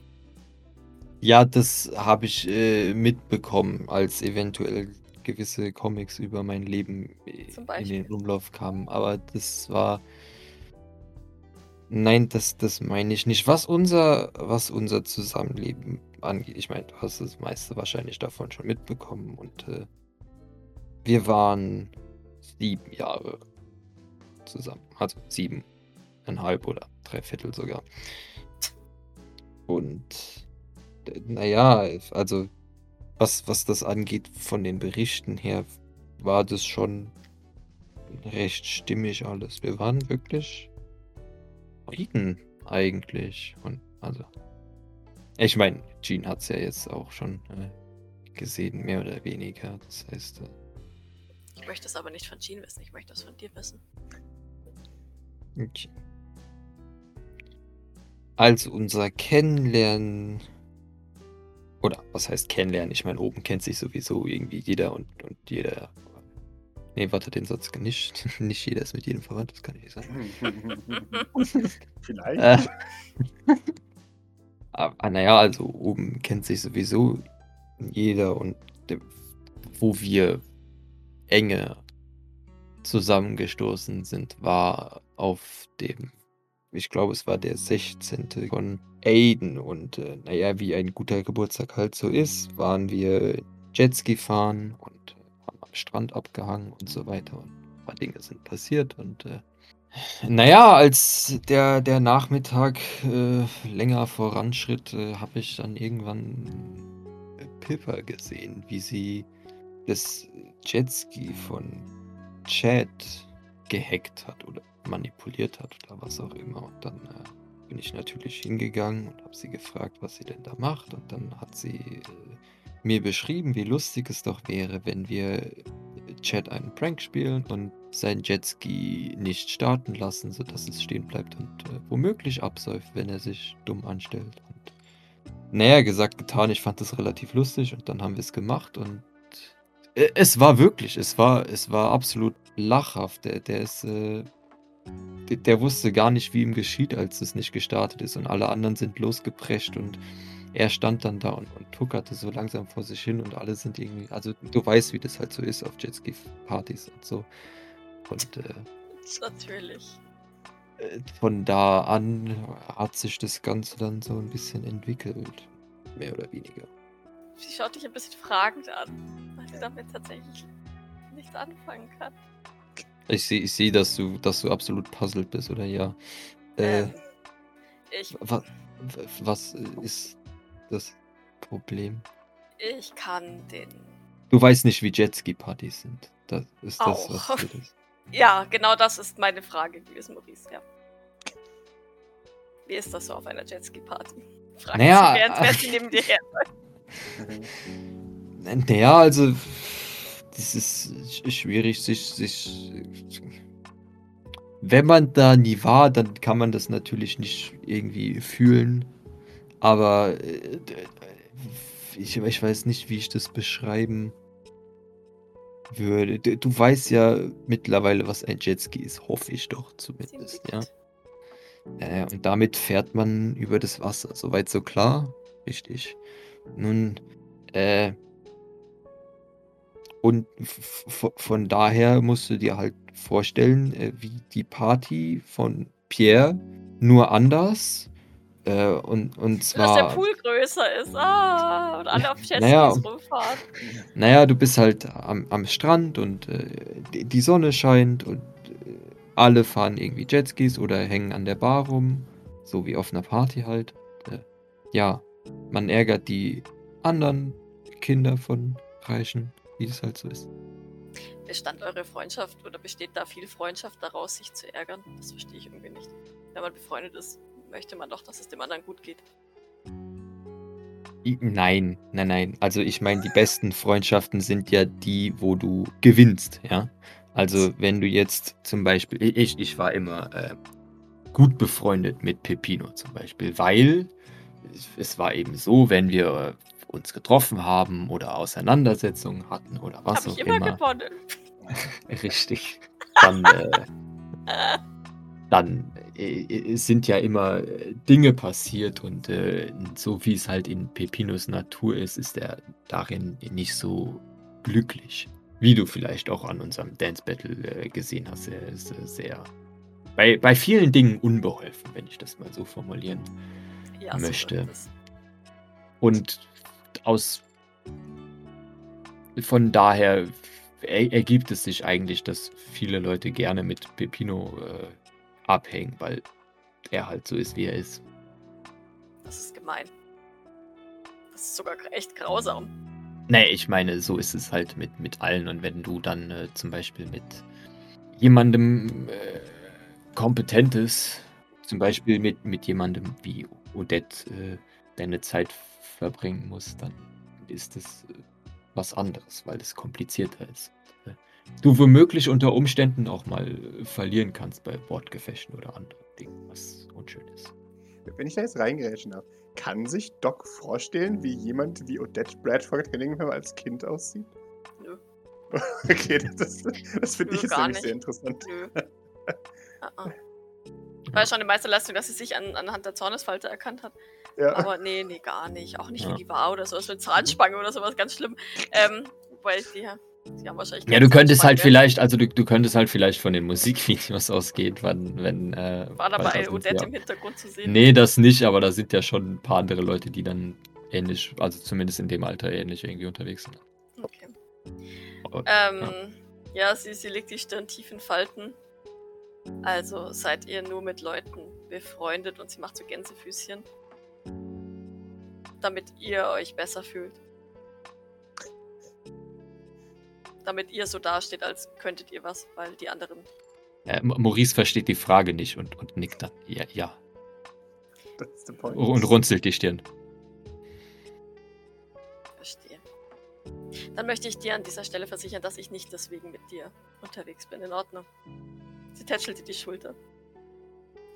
Ja, das habe ich äh, mitbekommen, als eventuell gewisse Comics über mein Leben äh, in den Umlauf kamen. Aber das war. Nein, das, das meine ich nicht. Was unser, was unser Zusammenleben angeht, ich meine, du hast das meiste wahrscheinlich davon schon mitbekommen. Und äh, wir waren sieben Jahre zusammen. Also siebeneinhalb oder drei Viertel sogar. Und naja, also was, was das angeht, von den Berichten her, war das schon recht stimmig alles. Wir waren wirklich Frieden eigentlich. Und also, ich meine, Jean hat es ja jetzt auch schon äh, gesehen, mehr oder weniger. Das heißt, äh, Ich möchte es aber nicht von Jean wissen, ich möchte es von dir wissen. Okay. Also unser Kennenlernen. Oder was heißt kennenlernen? Ich meine, oben kennt sich sowieso irgendwie jeder und, und jeder Nee, warte, den Satz nicht. *laughs* Nicht jeder ist mit jedem verwandt, das kann ich nicht sagen. *laughs* Vielleicht. Äh, aber naja, also oben kennt sich sowieso jeder und wo wir enge zusammengestoßen sind, war auf dem, ich glaube, es war der 16. von Aiden und äh, naja, wie ein guter Geburtstag halt so ist, waren wir Jetski fahren und äh, haben am Strand abgehangen und so weiter und ein paar Dinge sind passiert und äh, naja, als der, der Nachmittag äh, länger voranschritt, äh, habe ich dann irgendwann äh, Pippa gesehen, wie sie das Jetski von Chad gehackt hat oder manipuliert hat oder was auch immer. Und dann äh, bin ich natürlich hingegangen und habe sie gefragt, was sie denn da macht. Und dann hat sie äh, mir beschrieben, wie lustig es doch wäre, wenn wir Chad einen Prank spielen und sein Jetski nicht starten lassen, sodass es stehen bleibt und äh, womöglich absäuft, wenn er sich dumm anstellt. Und naja, gesagt, getan, ich fand das relativ lustig und dann haben wir es gemacht und äh, es war wirklich, es war, es war absolut lachhaft. Der, der ist, äh, der, der wusste gar nicht, wie ihm geschieht, als es nicht gestartet ist und alle anderen sind losgeprescht und er stand dann da und, und tuckerte so langsam vor sich hin und alle sind irgendwie, also du weißt, wie das halt so ist auf Jetski-Partys und so. Und äh, Natürlich. äh, von da an hat sich das Ganze dann so ein bisschen entwickelt. Mehr oder weniger. Sie schaut dich ein bisschen fragend an, weil sie damit tatsächlich nichts anfangen kann. Ich sehe, ich seh, dass du, dass du absolut puzzled bist, oder ja? Äh, Ähm, ich, wa, was ist das Problem? ich kann den. Du weißt nicht, wie Jetski-Partys sind. Das ist das, Auch. was du das. *laughs* Ja, genau das ist meine Frage, liebes Maurice, ja. Wie ist das so auf einer Jetski-Party? Fragt Naja, sie, während wer sie neben dir her. *laughs* Naja, also, das ist sch- schwierig, sich, sich. Wenn man da nie war, dann kann man das natürlich nicht irgendwie fühlen. Aber äh, ich, ich weiß nicht, wie ich das beschreiben würde. Du, du weißt ja mittlerweile, was ein Jetski ist, hoffe ich doch zumindest, ja. Ja, ja, und damit fährt man über das Wasser. Soweit so klar? Richtig. Nun, äh. Und von daher musst du dir halt vorstellen, äh, wie die Party von Pierre, nur anders. Äh, und, und Dass der zwar. Pool größer ist. Ah, und alle auf Jetskis Naja. rumfahren. Naja, du bist halt am, am Strand und äh, die, die Sonne scheint und äh, alle fahren irgendwie Jetskis oder hängen an der Bar rum, so wie auf einer Party halt. Äh, ja, man ärgert die anderen Kinder von Reichen, wie es halt so ist. Bestand eure Freundschaft oder besteht da viel Freundschaft daraus, sich zu ärgern? Das verstehe ich irgendwie nicht. Wenn man befreundet ist, möchte man doch, dass es dem anderen gut geht. Nein, nein, nein. Also ich meine, die besten Freundschaften sind ja die, wo du gewinnst, ja. Also wenn du jetzt zum Beispiel, ich, ich war immer äh, gut befreundet mit Pepino zum Beispiel, weil es war eben so, wenn wir uns getroffen haben oder Auseinandersetzungen hatten oder was Habe auch ich immer, immer. gewonnen. *laughs* Richtig. Dann, äh, dann äh, es sind ja immer äh, Dinge passiert und äh, so wie es halt in Pepinos Natur ist, ist er darin nicht so glücklich. Wie du vielleicht auch an unserem Dance Battle äh, gesehen hast. Er ist äh, sehr bei, bei vielen Dingen unbeholfen, wenn ich das mal so formulieren Ja, möchte. es. Und aus von daher er, ergibt es sich eigentlich, dass viele Leute gerne mit Pepino äh, abhängen, weil er halt so ist, wie er ist. Das ist gemein. Das ist sogar echt grausam. Nee, ich meine, so ist es halt mit, mit allen. Und wenn du dann äh, zum Beispiel mit jemandem äh, Kompetentes, zum Beispiel mit, mit jemandem wie Odette, äh, deine Zeit verbringen musst, dann ist das äh, was anderes, weil es komplizierter ist. Du womöglich unter Umständen auch mal äh, verlieren kannst bei Wortgefechten oder anderen Dingen, was unschön ist. Wenn ich da jetzt reingerätschen darf, kann sich Doc vorstellen, wie jemand wie Odette Bradford Cunningham als Kind aussieht? Nö. *laughs* Okay, das, das finde ich jetzt nämlich nicht. sehr interessant. Nö. *laughs* Ah, ah. War schon eine Meisterleistung, dass sie sich an, anhand der Zornesfalte erkannt hat. Ja. Aber nee, nee, gar nicht. Auch nicht Ja. wie die war oder sowas mit Zahnspange oder sowas, ganz schlimm. Ähm, weil die, die haben wahrscheinlich. Ja, du könntest halt vielleicht, also du, du könntest halt vielleicht von den Musikvideos ausgehen, wann, wenn. Äh, War da sind Odette ja- im Hintergrund zu sehen. Nee, das nicht, aber da sind ja schon ein paar andere Leute, die dann ähnlich, also zumindest in dem Alter ähnlich irgendwie unterwegs sind. Okay. Aber- Ähm, ja, sie, sie legt die Stirn tief in Falten. Also seid ihr nur mit Leuten befreundet und sie macht so Gänsefüßchen. Damit ihr euch besser fühlt. Damit ihr so dasteht, als könntet ihr was, weil die anderen. Äh, Ma- Maurice versteht die Frage nicht und, und nickt dann. Ja, ja. That's the point. Und runzelt die Stirn. Verstehe. Dann möchte ich dir an dieser Stelle versichern, dass ich nicht deswegen mit dir unterwegs bin. In Ordnung. Sie tätschelt dir die Schulter.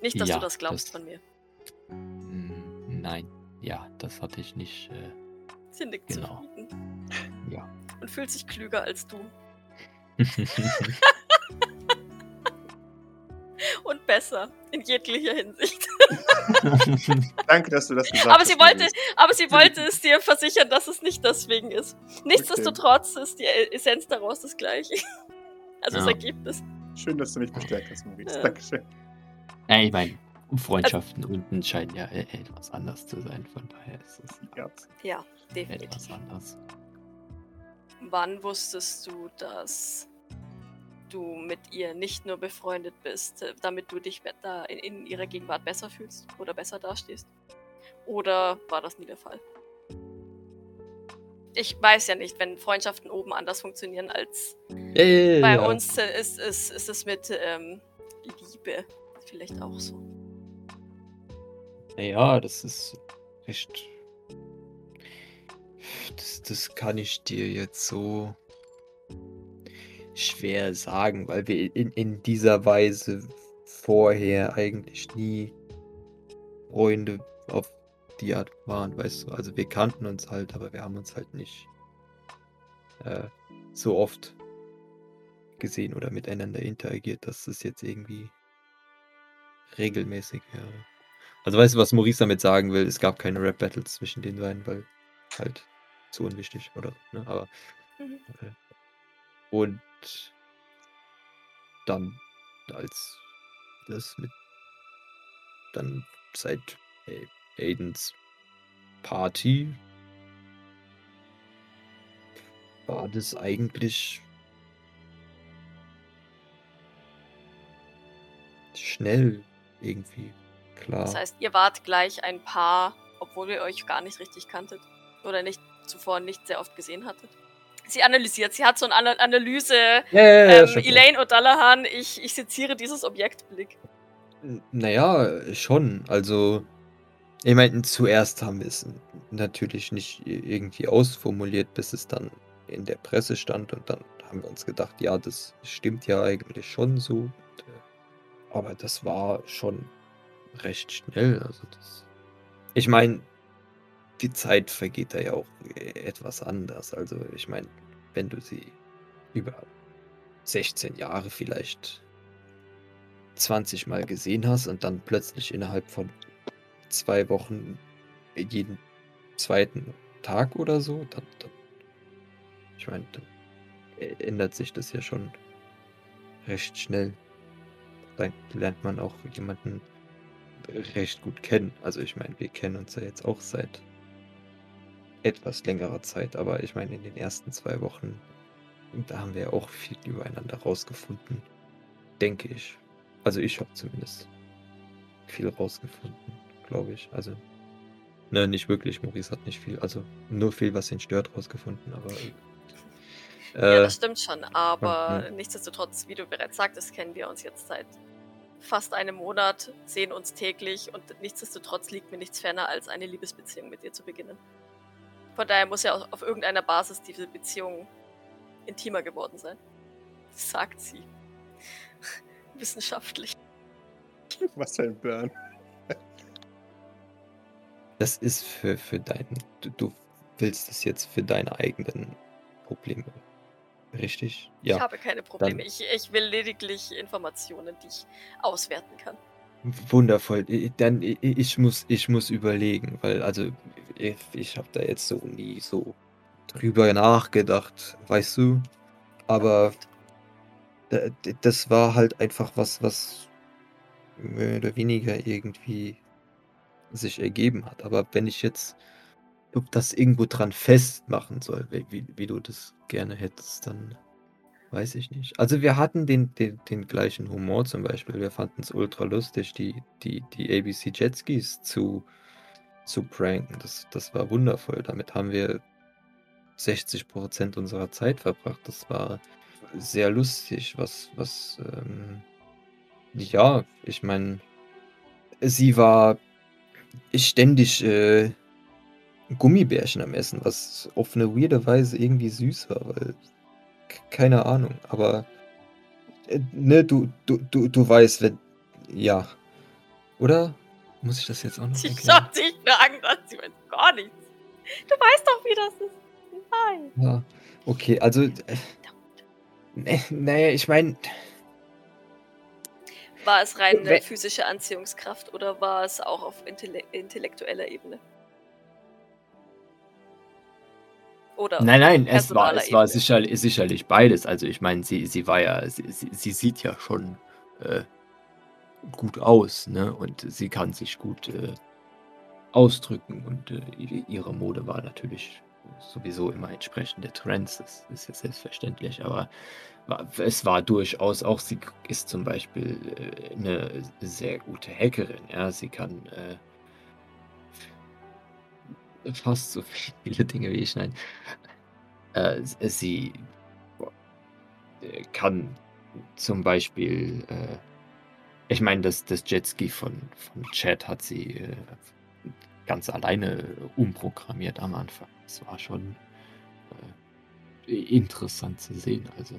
Nicht, dass Ja, du das glaubst das- von mir. Nein, ja, das hatte ich nicht. Äh, Sie nickt Genau. zufrieden. Ja. Und fühlt sich klüger als du. *laughs* Und besser. In jeglicher Hinsicht. *laughs* Danke, dass du das gesagt Aber hast. sie wollte, aber sie wollte es dir versichern, dass es nicht deswegen ist. Nichtsdestotrotz ist die Essenz daraus das gleiche. Also das Ja. Ergebnis. Schön, dass du mich bestärkt hast, Maurice. Ja. Dankeschön. ja, ich meine, Freundschaften unten scheinen ja äh, etwas anders zu sein, von daher ist es Ja. Ja, definitiv. etwas anders. Wann wusstest du, dass du mit ihr nicht nur befreundet bist, äh, damit du dich da in, in ihrer Gegenwart besser fühlst oder besser dastehst? Oder war das nie der Fall? Ich weiß ja nicht, wenn Freundschaften oben anders funktionieren als Ja, ja, ja, bei ja. uns, äh, ist, ist, ist es mit ähm, Liebe vielleicht auch so. Ja, das ist echt. Das, das kann ich dir jetzt so schwer sagen, weil wir in, in dieser Weise vorher eigentlich nie Freunde auf die Art waren, weißt du. Also wir kannten uns halt, aber wir haben uns halt nicht äh, so oft gesehen oder miteinander interagiert, dass es jetzt irgendwie regelmäßig wäre. Also weißt du, was Maurice damit sagen will? Es gab keine Rap-Battles zwischen den beiden, weil halt zu unwichtig oder ne? Aber Mhm. äh, und dann als das mit dann seit Aidens Party war das eigentlich schnell irgendwie klar. Das heißt, ihr wart gleich ein Paar, obwohl ihr euch gar nicht richtig kanntet oder nicht zuvor nicht sehr oft gesehen hattet. Sie analysiert, sie hat so eine Ana- Analyse. ja, ja, ja, ähm, klar. Elaine O'Dallahan, ich, ich seziere dieses Objektblick. Naja, schon. Also, ich meine, zuerst haben wir es natürlich nicht irgendwie ausformuliert, bis es dann in der Presse stand und dann haben wir uns gedacht, ja, das stimmt ja eigentlich schon so. Äh, aber das war schon recht schnell. Also das. Ich meine, die Zeit vergeht da ja auch etwas anders. Also, ich meine, wenn du sie über 16 Jahre vielleicht 20 Mal gesehen hast und dann plötzlich innerhalb von zwei Wochen jeden zweiten Tag oder so, dann, dann ich meine, dann ändert sich das ja schon recht schnell. Dann lernt man auch jemanden recht gut kennen. Also ich meine, wir kennen uns ja jetzt auch seit etwas längerer Zeit, aber ich meine, in den ersten zwei Wochen, da haben wir ja auch viel übereinander rausgefunden, denke ich. Also ich habe zumindest viel rausgefunden, glaube ich. Also, ne, nicht wirklich. Maurice hat nicht viel, also nur viel, was ihn stört, rausgefunden, aber. ja, Äh, das stimmt schon, aber ja. nichtsdestotrotz, wie du bereits sagtest, kennen wir uns jetzt seit fast einem Monat, sehen uns täglich und nichtsdestotrotz liegt mir nichts ferner, als eine Liebesbeziehung mit dir zu beginnen. Von daher muss ja auf, auf irgendeiner Basis diese Beziehung intimer geworden sein. Sagt sie. *laughs* Wissenschaftlich. Was für ein Burn. das ist für, für deinen. Du, du willst es jetzt für deine eigenen Probleme Richtig? Ich Ja. habe keine Probleme. Ich, ich will lediglich Informationen, die ich auswerten kann. Wundervoll. Dann ich muss, ich muss überlegen, weil also ich, ich habe da jetzt so nie so drüber nachgedacht, weißt du? Aber das war halt einfach was, was mehr oder weniger irgendwie sich ergeben hat. Aber wenn ich jetzt ob das irgendwo dran festmachen soll, wie, wie, du das gerne hättest, dann weiß ich nicht. Also wir hatten den, den, den gleichen Humor zum Beispiel. Wir fanden es ultra lustig, die, die, die ABC Jetskis zu, zu pranken. Das, das war wundervoll. Damit haben wir 60% unserer Zeit verbracht. Das war sehr lustig, was, was, ähm, ja, ich meine, sie war ständig äh, Gummibärchen am Essen, was auf eine weirde Weise irgendwie süß war, weil keine Ahnung, aber äh, ne, du, du, du, du weißt, wenn, ja, oder? Muss ich das jetzt auch noch Ich erklären? schaue dich fragen, dass sie weiß gar nichts. Du weißt doch, wie das ist. Nein. Ja, okay, also, äh, ne, naja, ich meine, War es rein äh, physische Anziehungskraft oder war es auch auf intelle intellektueller Ebene? Oder Nein, nein, es war, es war sicherlich, sicherlich beides. Also ich meine, sie, sie war ja, sie, sie, sie sieht ja schon äh, gut aus, ne? Und sie kann sich gut äh, ausdrücken. Und äh, ihre Mode war natürlich sowieso immer entsprechend der Trends, das ist ja selbstverständlich, aber es war durchaus auch, sie ist zum Beispiel äh, eine sehr gute Hackerin, ja, sie kann äh, fast so viele Dinge wie ich, nein. Äh, s- sie äh, kann zum Beispiel, äh, ich meine, das, das Jetski von, von Chad hat sie äh, ganz alleine umprogrammiert am Anfang. Das war schon äh, interessant zu sehen. Also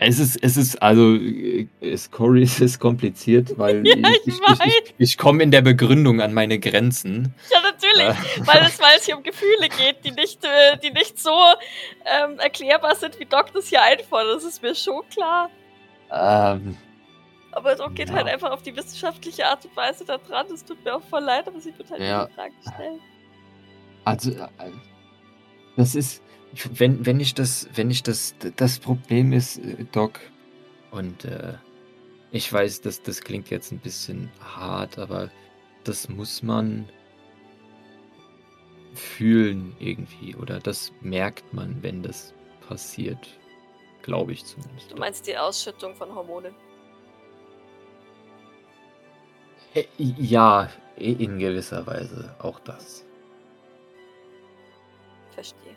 es ist, es ist, also äh, Cory, *laughs* es ist kompliziert, weil Ja, ich, ich ich, ich, ich, ich komme in der Begründung an meine Grenzen. Ja, natürlich. *laughs* Weil es, weil es hier um Gefühle geht, die nicht, äh, die nicht so ähm, erklärbar sind, wie Doc das hier einfordert. Das ist mir schon klar. ähm, Aber Doc geht Ja. halt einfach auf die wissenschaftliche Art und Weise da dran. Das tut mir auch voll leid, aber sie wird halt Ja. die Frage stellen. Also, äh, das ist, wenn, wenn ich das, wenn ich das, das Problem ist, äh, Doc, und äh, ich weiß, dass das klingt jetzt ein bisschen hart, aber das muss man fühlen irgendwie, oder das merkt man, wenn das passiert, glaube ich zumindest. Du meinst die Ausschüttung von Hormonen. Äh, Ja, in gewisser Weise auch das. Verstehe.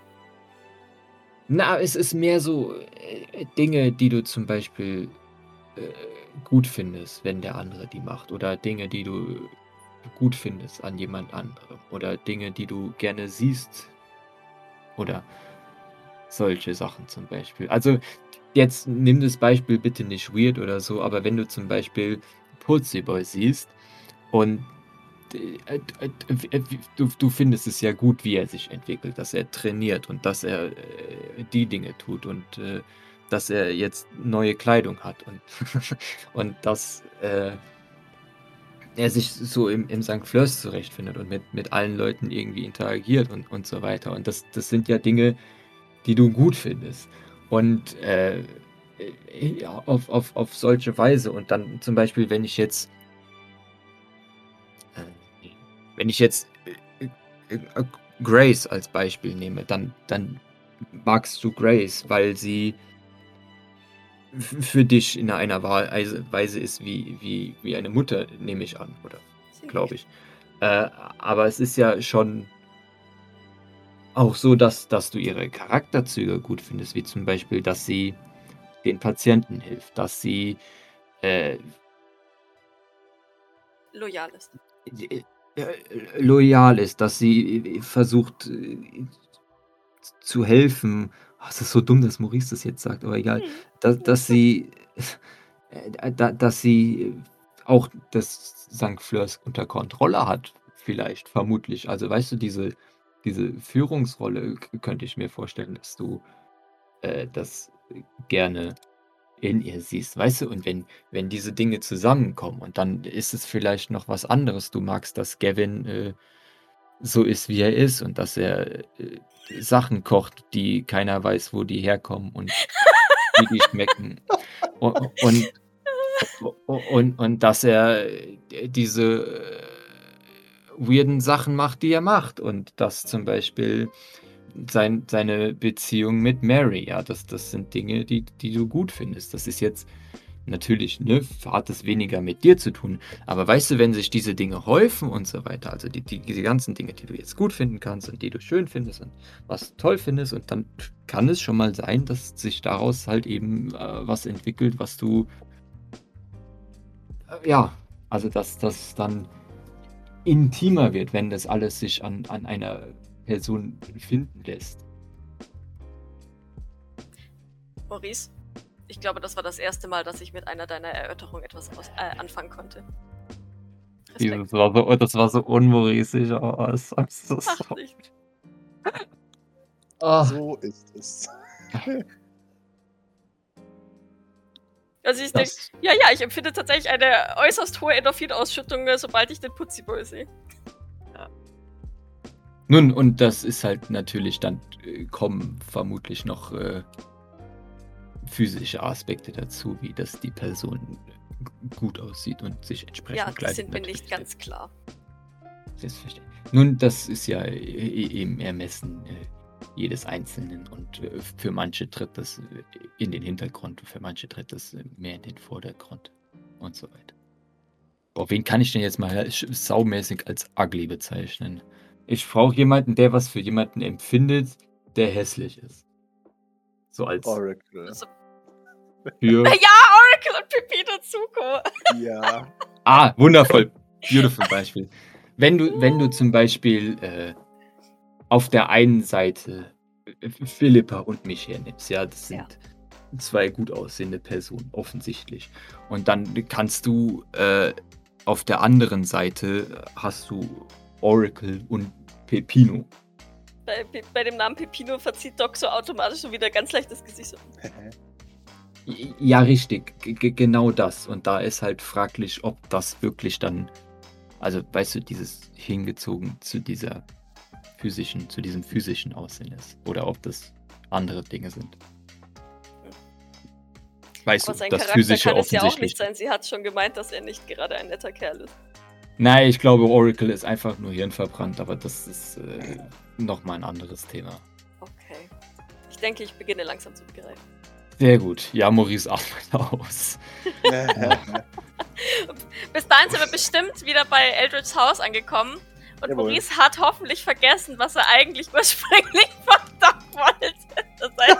Na, es ist mehr so äh, Dinge, die du zum Beispiel äh, gut findest, wenn der andere die macht. Oder Dinge, die du gut findest an jemand anderem. Oder Dinge, die du gerne siehst. Oder solche Sachen zum Beispiel. Also jetzt nimm das Beispiel bitte nicht weird oder so, aber wenn du zum Beispiel Purzelboy siehst und äh, du, du findest es ja gut, wie er sich entwickelt, dass er trainiert und dass er äh, die Dinge tut und äh, dass er jetzt neue Kleidung hat und, *laughs* und dass er sich so im, im St. Fleurs zurechtfindet und mit, mit allen Leuten irgendwie interagiert und, und so weiter. Und das, das sind ja Dinge, die du gut findest. Und äh, auf, auf, auf solche Weise. Und dann zum Beispiel, wenn ich jetzt äh, wenn ich jetzt äh, äh, Grace als Beispiel nehme, dann, dann magst du Grace, weil sie für dich in einer Wahl- Weise ist wie, wie, wie eine Mutter, nehme ich an, oder glaube ich. Äh, aber es ist ja schon auch so, dass, dass du ihre Charakterzüge gut findest, wie zum Beispiel, dass sie den Patienten hilft, dass sie äh, Loyal ist. äh, loyal ist, dass sie äh, versucht äh, zu helfen. Oh, es ist so dumm, dass Maurice das jetzt sagt, aber egal. Hm. Dass, dass sie äh, da, dass sie auch das St. Fleurs unter Kontrolle hat, vielleicht, vermutlich. Also weißt du, diese, diese Führungsrolle könnte ich mir vorstellen, dass du äh, das gerne in ihr siehst, weißt du? Und wenn, wenn diese Dinge zusammenkommen und dann ist es vielleicht noch was anderes. Du magst, dass Gavin äh, so ist, wie er ist und dass er äh, Sachen kocht, die keiner weiß, wo die herkommen und *laughs* wie die schmecken. Und, und, und, und dass er diese äh, weirden Sachen macht, die er macht. Und dass zum Beispiel sein, seine Beziehung mit Mary, ja, das, das sind Dinge, die, die du gut findest. Das ist jetzt natürlich, ne, hat es weniger mit dir zu tun. Aber weißt du, wenn sich diese Dinge häufen und so weiter, also die, die, diese ganzen Dinge, die du jetzt gut finden kannst und die du schön findest und was du toll findest, und dann kann es schon mal sein, dass sich daraus halt eben äh, was entwickelt, was du, äh, ja, also dass das dann intimer wird, wenn das alles sich an, an einer Person finden lässt. Maurice, ich glaube, das war das erste Mal, dass ich mit einer deiner Erörterungen etwas aus, äh, anfangen konnte. Das war so, das war so unmaurisisch, aber es sagst du Ach, so. nicht. Ah, So ist es. *laughs* Also ich denke, ja, ja, ich empfinde tatsächlich eine äußerst hohe Endorphinausschüttung, äh, sobald ich den Putziboy sehe. nun, und das ist halt natürlich dann, äh, kommen vermutlich noch äh, physische Aspekte dazu, wie dass die Person gut aussieht und sich entsprechend Ja, kleidet. sind mir nicht ganz klar. Nun, das ist ja äh, äh, im Ermessen äh, jedes Einzelnen und äh, für manche tritt das äh, in den Hintergrund, für manche tritt das mehr in den Vordergrund und so weiter. Boah, wen kann ich denn jetzt mal saumäßig als ugly bezeichnen? Ich brauche jemanden, der was für jemanden empfindet, der hässlich ist. So als Oracle. Also, für. *laughs* ja, Oracle und Pepino Zuko. Ja. Ah, wundervoll. Beautiful Beispiel. Wenn du, wenn du zum Beispiel äh, auf der einen Seite äh, Philippa und mich hernimmst, ja, das sind Ja. zwei gut aussehende Personen, offensichtlich. Und dann kannst du äh, auf der anderen Seite hast du Oracle und Pepino. Bei, bei dem Namen Pepino verzieht Doc so automatisch so wieder ganz leicht das Gesicht. So. *laughs* Ja, richtig, G genau das. Und da ist halt fraglich, ob das wirklich dann, also weißt du, dieses hingezogen zu dieser physischen, zu diesem physischen Aussehen ist. Oder ob das andere Dinge sind. Weißt Aber du, sein das Charakter physische kann es ja auch nicht sein. Sie hat schon gemeint, dass er nicht gerade ein netter Kerl ist. Nein, ich glaube, Oracle ist einfach nur hirnverbrannt, aber das ist äh, nochmal ein anderes Thema. Okay. Ich denke, ich beginne langsam zu begreifen. Sehr gut. Ja, Maurice atmet aus. *laughs* Bis dahin sind wir bestimmt wieder bei Eldridge's Haus angekommen. Und Jawohl. Maurice hat hoffentlich vergessen, was er eigentlich ursprünglich *laughs* von Doc wollte. Das heißt,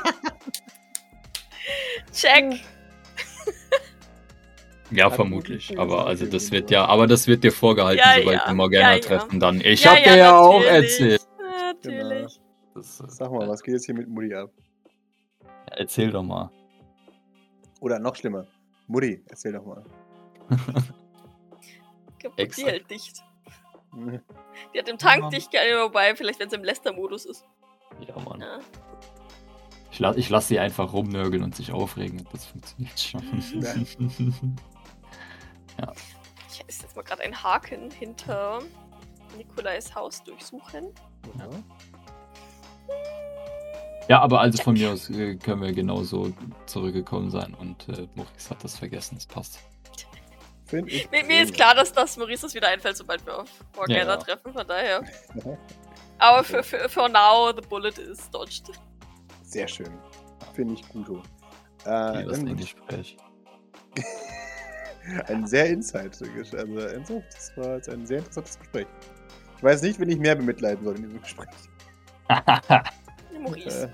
*laughs* check. Ja, vermutlich. Aber also das wird ja, aber das wird dir vorgehalten, Ja, sobald ja. wir Morgana Ja, ja. treffen. Dann. Ich Ja, hab ja, dir ja auch natürlich. erzählt. Natürlich. Das, äh, Sag mal, was geht jetzt hier mit Mutti ab? Erzähl doch mal. Oder noch schlimmer. Mutti, erzähl doch mal. *laughs* Die hält dicht. *laughs* Die hat im Tank dicht gehalten, wobei, vielleicht wenn sie im Lästermodus ist. Ja, Mann. Ja. Ich, la ich lasse sie einfach rumnörgeln und sich aufregen. Das funktioniert schon. *laughs* Ich ist jetzt mal gerade ein Haken hinter Nikolais Haus durchsuchen. Ja. Ja, aber also von mir aus äh, können wir genauso zurückgekommen sein und äh, Maurice hat das vergessen. Es passt. Mir, mir ist klar, dass das Maurice das wieder einfällt, sobald wir auf Morgana Ja, ja. treffen, von daher. *laughs* Aber für, für, for now, the bullet is dodged. Sehr schön. Finde ich gut. Äh, das ein Gespräch. *laughs* ein sehr insight also ein- das war jetzt ein sehr interessantes Gespräch. Ich weiß nicht, wen ich mehr bemitleiden soll in diesem Gespräch. *laughs* Maurice.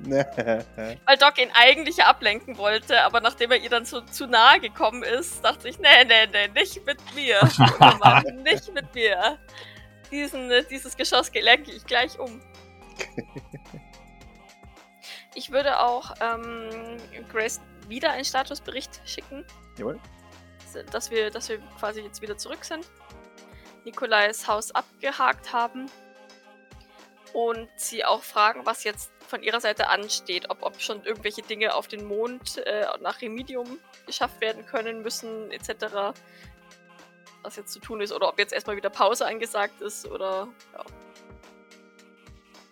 *laughs* Weil Doc ihn eigentlich ja ablenken wollte, aber nachdem er ihr dann so zu nahe gekommen ist, dachte ich, nee, nee, nee, nicht mit mir. *laughs* nicht mit mir. Diesen, dieses Geschoss lenke ich gleich um. *laughs* Ich würde auch ähm, Grace wieder einen Statusbericht schicken, Jawohl. dass wir, dass wir quasi jetzt wieder zurück sind. Nikolais Haus abgehakt haben. Und sie auch fragen, was jetzt von ihrer Seite ansteht, ob, ob schon irgendwelche Dinge auf den Mond äh, nach Remedium geschafft werden können müssen, etc. Was jetzt zu tun ist, oder ob jetzt erstmal wieder Pause angesagt ist, oder ja.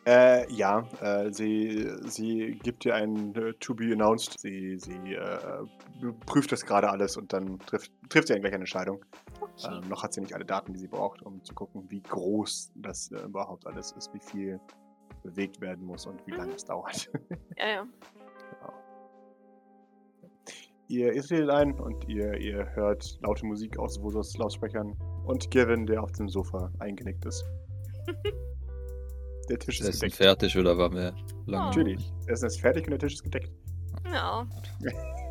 Äh, ja, äh, sie, sie gibt dir ein äh, To Be Announced. Sie, sie äh, prüft das gerade alles und dann trifft, trifft sie gleich eine Entscheidung. Okay. Ähm, noch hat sie nicht alle Daten, die sie braucht, um zu gucken, wie groß das äh, überhaupt alles ist, wie viel bewegt werden muss und wie lange Mhm. es dauert. *laughs* Ja, ja. ihr, ihr tretet ein und ihr, ihr hört laute Musik aus Vosos Lautsprechern und Gavin, der auf dem Sofa eingenickt ist. *laughs* Der Tisch Ist ist Essen gedeckt. fertig oder war mir lange? Natürlich. Das Essen ist fertig und der Tisch ist gedeckt. Ja. *laughs*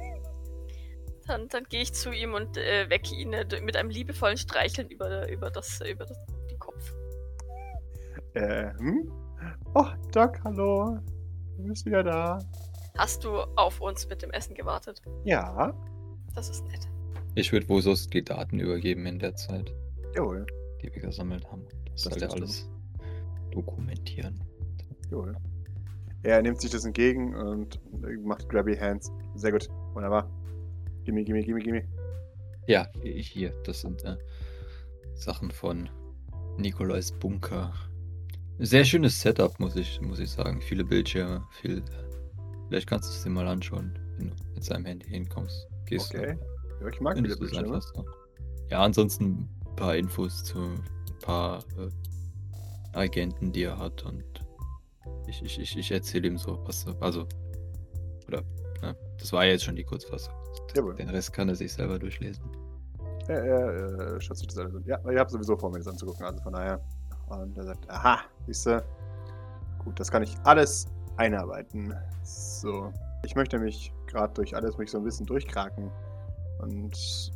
Dann, dann gehe ich zu ihm und äh, wecke ihn äh, mit einem liebevollen Streicheln über, über, das, über das, den Kopf. Äh, hm? Oh, Doc, hallo. Du bist wieder da. Hast du auf uns mit dem Essen gewartet? Ja, Das ist nett. Ich würde Vosos die Daten übergeben in der Zeit, jawohl, die wir gesammelt haben. Das, Das soll er tust du. alles dokumentieren. jawohl. Er nimmt sich das entgegen und macht Grabby Hands. Sehr gut, wunderbar. Gimme, gimme, gimme, gimme. Ja, hier, das sind äh, Sachen von Nikolais Bunker. Sehr schönes Setup, muss ich, muss ich sagen. Viele Bildschirme, viel. Vielleicht kannst du es dir mal anschauen, wenn du mit seinem Handy hinkommst. Gehst du- Okay. Ja, ich mag viele du Bildschirme. Ja, ansonsten ein paar Infos zu ein paar äh, Agenten, die er hat und ich, ich, ich, ich erzähle ihm so, was, also, oder, ne, das war ja jetzt schon die Kurzfassung. Jawohl. Den Rest kann er sich selber durchlesen. Er, er äh, schaut sich das alles an. Ja, ihr habt sowieso vor, mir das anzugucken, also von daher. Und er sagt, aha, siehste. Gut, das kann ich alles einarbeiten. So. Ich möchte mich gerade durch alles mich so ein bisschen durchkraken. Und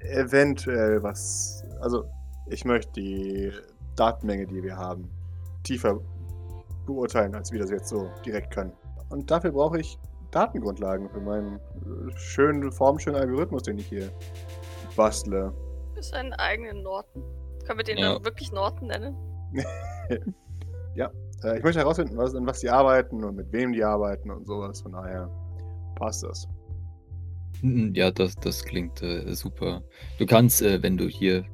eventuell was. Also, ich möchte die Datenmenge, die wir haben, tiefer beurteilen, als wir das jetzt so direkt können. Und dafür brauche ich Datengrundlagen für meinen äh, schönen, formschönen Algorithmus, den ich hier bastle. Ist einen eigenen Norton. Können wir den Ja. dann wirklich Norton nennen? *laughs* Äh, ich möchte herausfinden, was, an was die arbeiten und mit wem die arbeiten und sowas. Von daher passt das. Mm, Ja, das, das klingt äh, super. Du kannst, äh, wenn du hier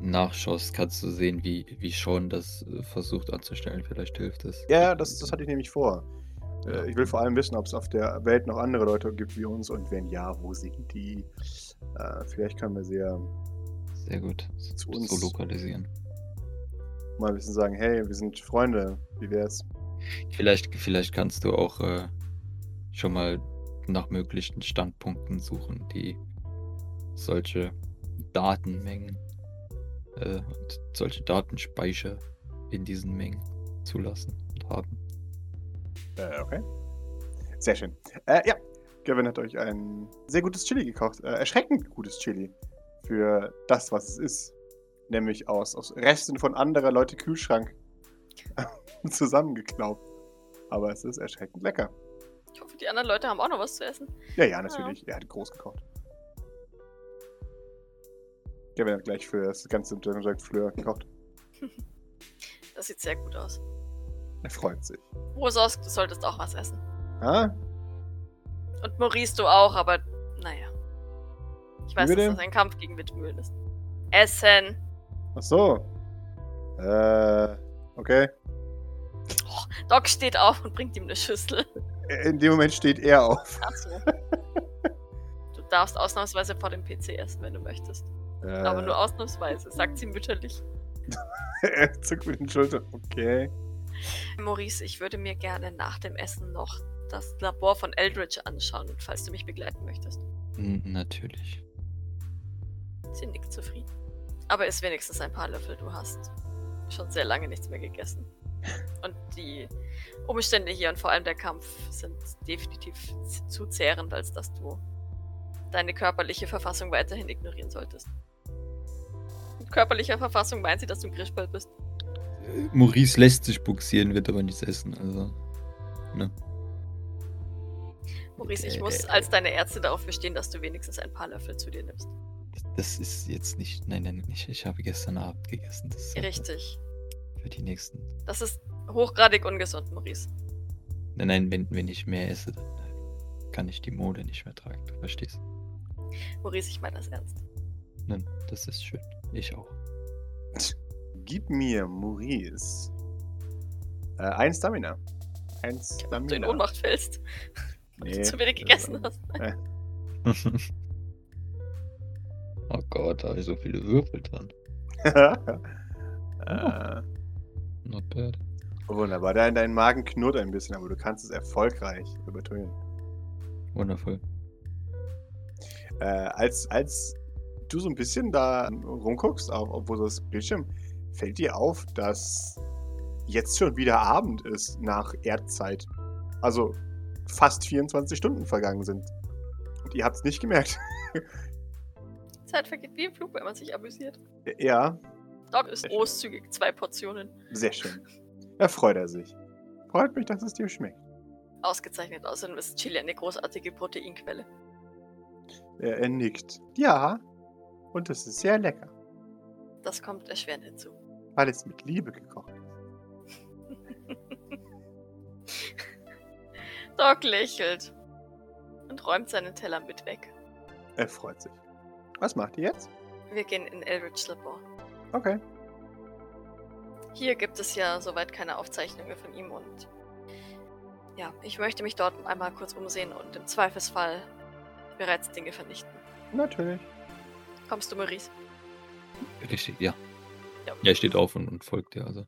nachschaust, kannst du sehen, wie, wie Sean das äh, versucht anzustellen. Vielleicht hilft es. Ja, ja, das, das hatte ich nämlich vor. Äh, ich will vor allem wissen, ob es auf der Welt noch andere Leute gibt wie uns und wenn ja, wo sind die? Äh, vielleicht können wir sie ja Sehr gut. Zu So uns. lokalisieren. mal ein bisschen sagen, hey, wir sind Freunde, wie wär's? Vielleicht, vielleicht kannst du auch äh, schon mal nach möglichen Standpunkten suchen, die solche Datenmengen äh, und solche Datenspeicher in diesen Mengen zulassen und haben. Äh, okay. Sehr schön. Äh, ja, Gavin hat euch ein sehr gutes Chili gekocht. Äh, erschreckend gutes Chili. Für das, was es ist. Nämlich aus, aus Resten von anderer Leute Kühlschrank *laughs* zusammengeklaubt. Aber es ist erschreckend lecker. Ich hoffe, die anderen Leute haben auch noch was zu essen. Ja, ja, natürlich. Er hat groß gekocht. Gavin hat gleich für das ganze Fleur gekocht. *laughs* Das sieht sehr gut aus. Er freut sich. Rosos, du solltest auch was essen. Ah, Und Maurice, du auch, aber naja. Ich weiß, dass das ein Kampf gegen Windmühlen ist. Essen. ach so. Äh, okay. Doc steht auf und bringt ihm eine Schüssel. In dem Moment steht er auf. Achso. Du darfst ausnahmsweise vor dem PC essen, wenn du möchtest. Äh, Aber nur ausnahmsweise, sagt sie mütterlich. *laughs* er zuckt mit den Schultern. Okay. Maurice, ich würde mir gerne nach dem Essen noch das Labor von Eldridge anschauen, falls du mich begleiten möchtest. N natürlich. Sie nickt zufrieden. Aber isst wenigstens ein paar Löffel, du hast schon sehr lange nichts mehr gegessen. *laughs* Und die Umstände hier und vor allem der Kampf sind definitiv zu zehrend, als dass du deine körperliche Verfassung weiterhin ignorieren solltest. Mit körperlicher Verfassung meint sie, dass du ein Grischball bist. Maurice lässt sich buxieren, wird aber nichts essen. Also, ne? Maurice, ich Äh, muss äh, als deine Ärztin darauf bestehen, dass du wenigstens ein paar Löffel zu dir nimmst. Das ist jetzt nicht. Nein, nein, ich, ich habe gestern Abend gegessen. Das ist einfach Richtig. Für die nächsten. Das ist hochgradig ungesund, Maurice. Nein, nein, wenn, wenn ich mehr esse, dann äh, kann ich die Mode nicht mehr tragen. Du verstehst? Maurice, ich meine das ernst. Nein, das ist schön. Ich auch. Gib mir, Maurice. Äh, ein Stamina. Ein Ob du in Stamina. Ohnmacht fällst, *laughs* weil Nee, du zu wenig äh, gegessen hast. *laughs* oh Gott, da habe ich so viele Würfel dran. äh, *laughs* Not bad. wunderbar. Dein, dein Magen knurrt ein bisschen, aber du kannst es erfolgreich übertönen. Wundervoll. Äh, als, als du so ein bisschen da rumguckst, auf, auf wo das Bildschirm, fällt dir auf, dass jetzt schon wieder Abend ist nach Erdzeit. Also fast 24 Stunden vergangen sind. Und ihr habt es nicht gemerkt. *laughs* Zeit vergeht wie im Flug, wenn man sich amüsiert. ja, Dog ist großzügig, zwei Portionen. sehr schön. Da freut er sich. Freut mich, dass es dir schmeckt. Ausgezeichnet. Außerdem ist Chili eine großartige Proteinquelle. Er, er nickt. Ja, und es ist sehr lecker, Das kommt erschwerend hinzu. Weil es mit Liebe gekocht ist. *laughs* Doc lächelt und räumt seinen Teller mit weg. Er freut sich. Was macht ihr jetzt? Wir gehen in Eldritch Labor. Okay. Hier gibt es ja soweit keine Aufzeichnungen von ihm und ja, ich möchte mich dort einmal kurz umsehen und im Zweifelsfall bereits Dinge vernichten. Natürlich. Kommst du, Maurice? Richtig. Ja. Ja, er steht auf und, und folgt dir, also.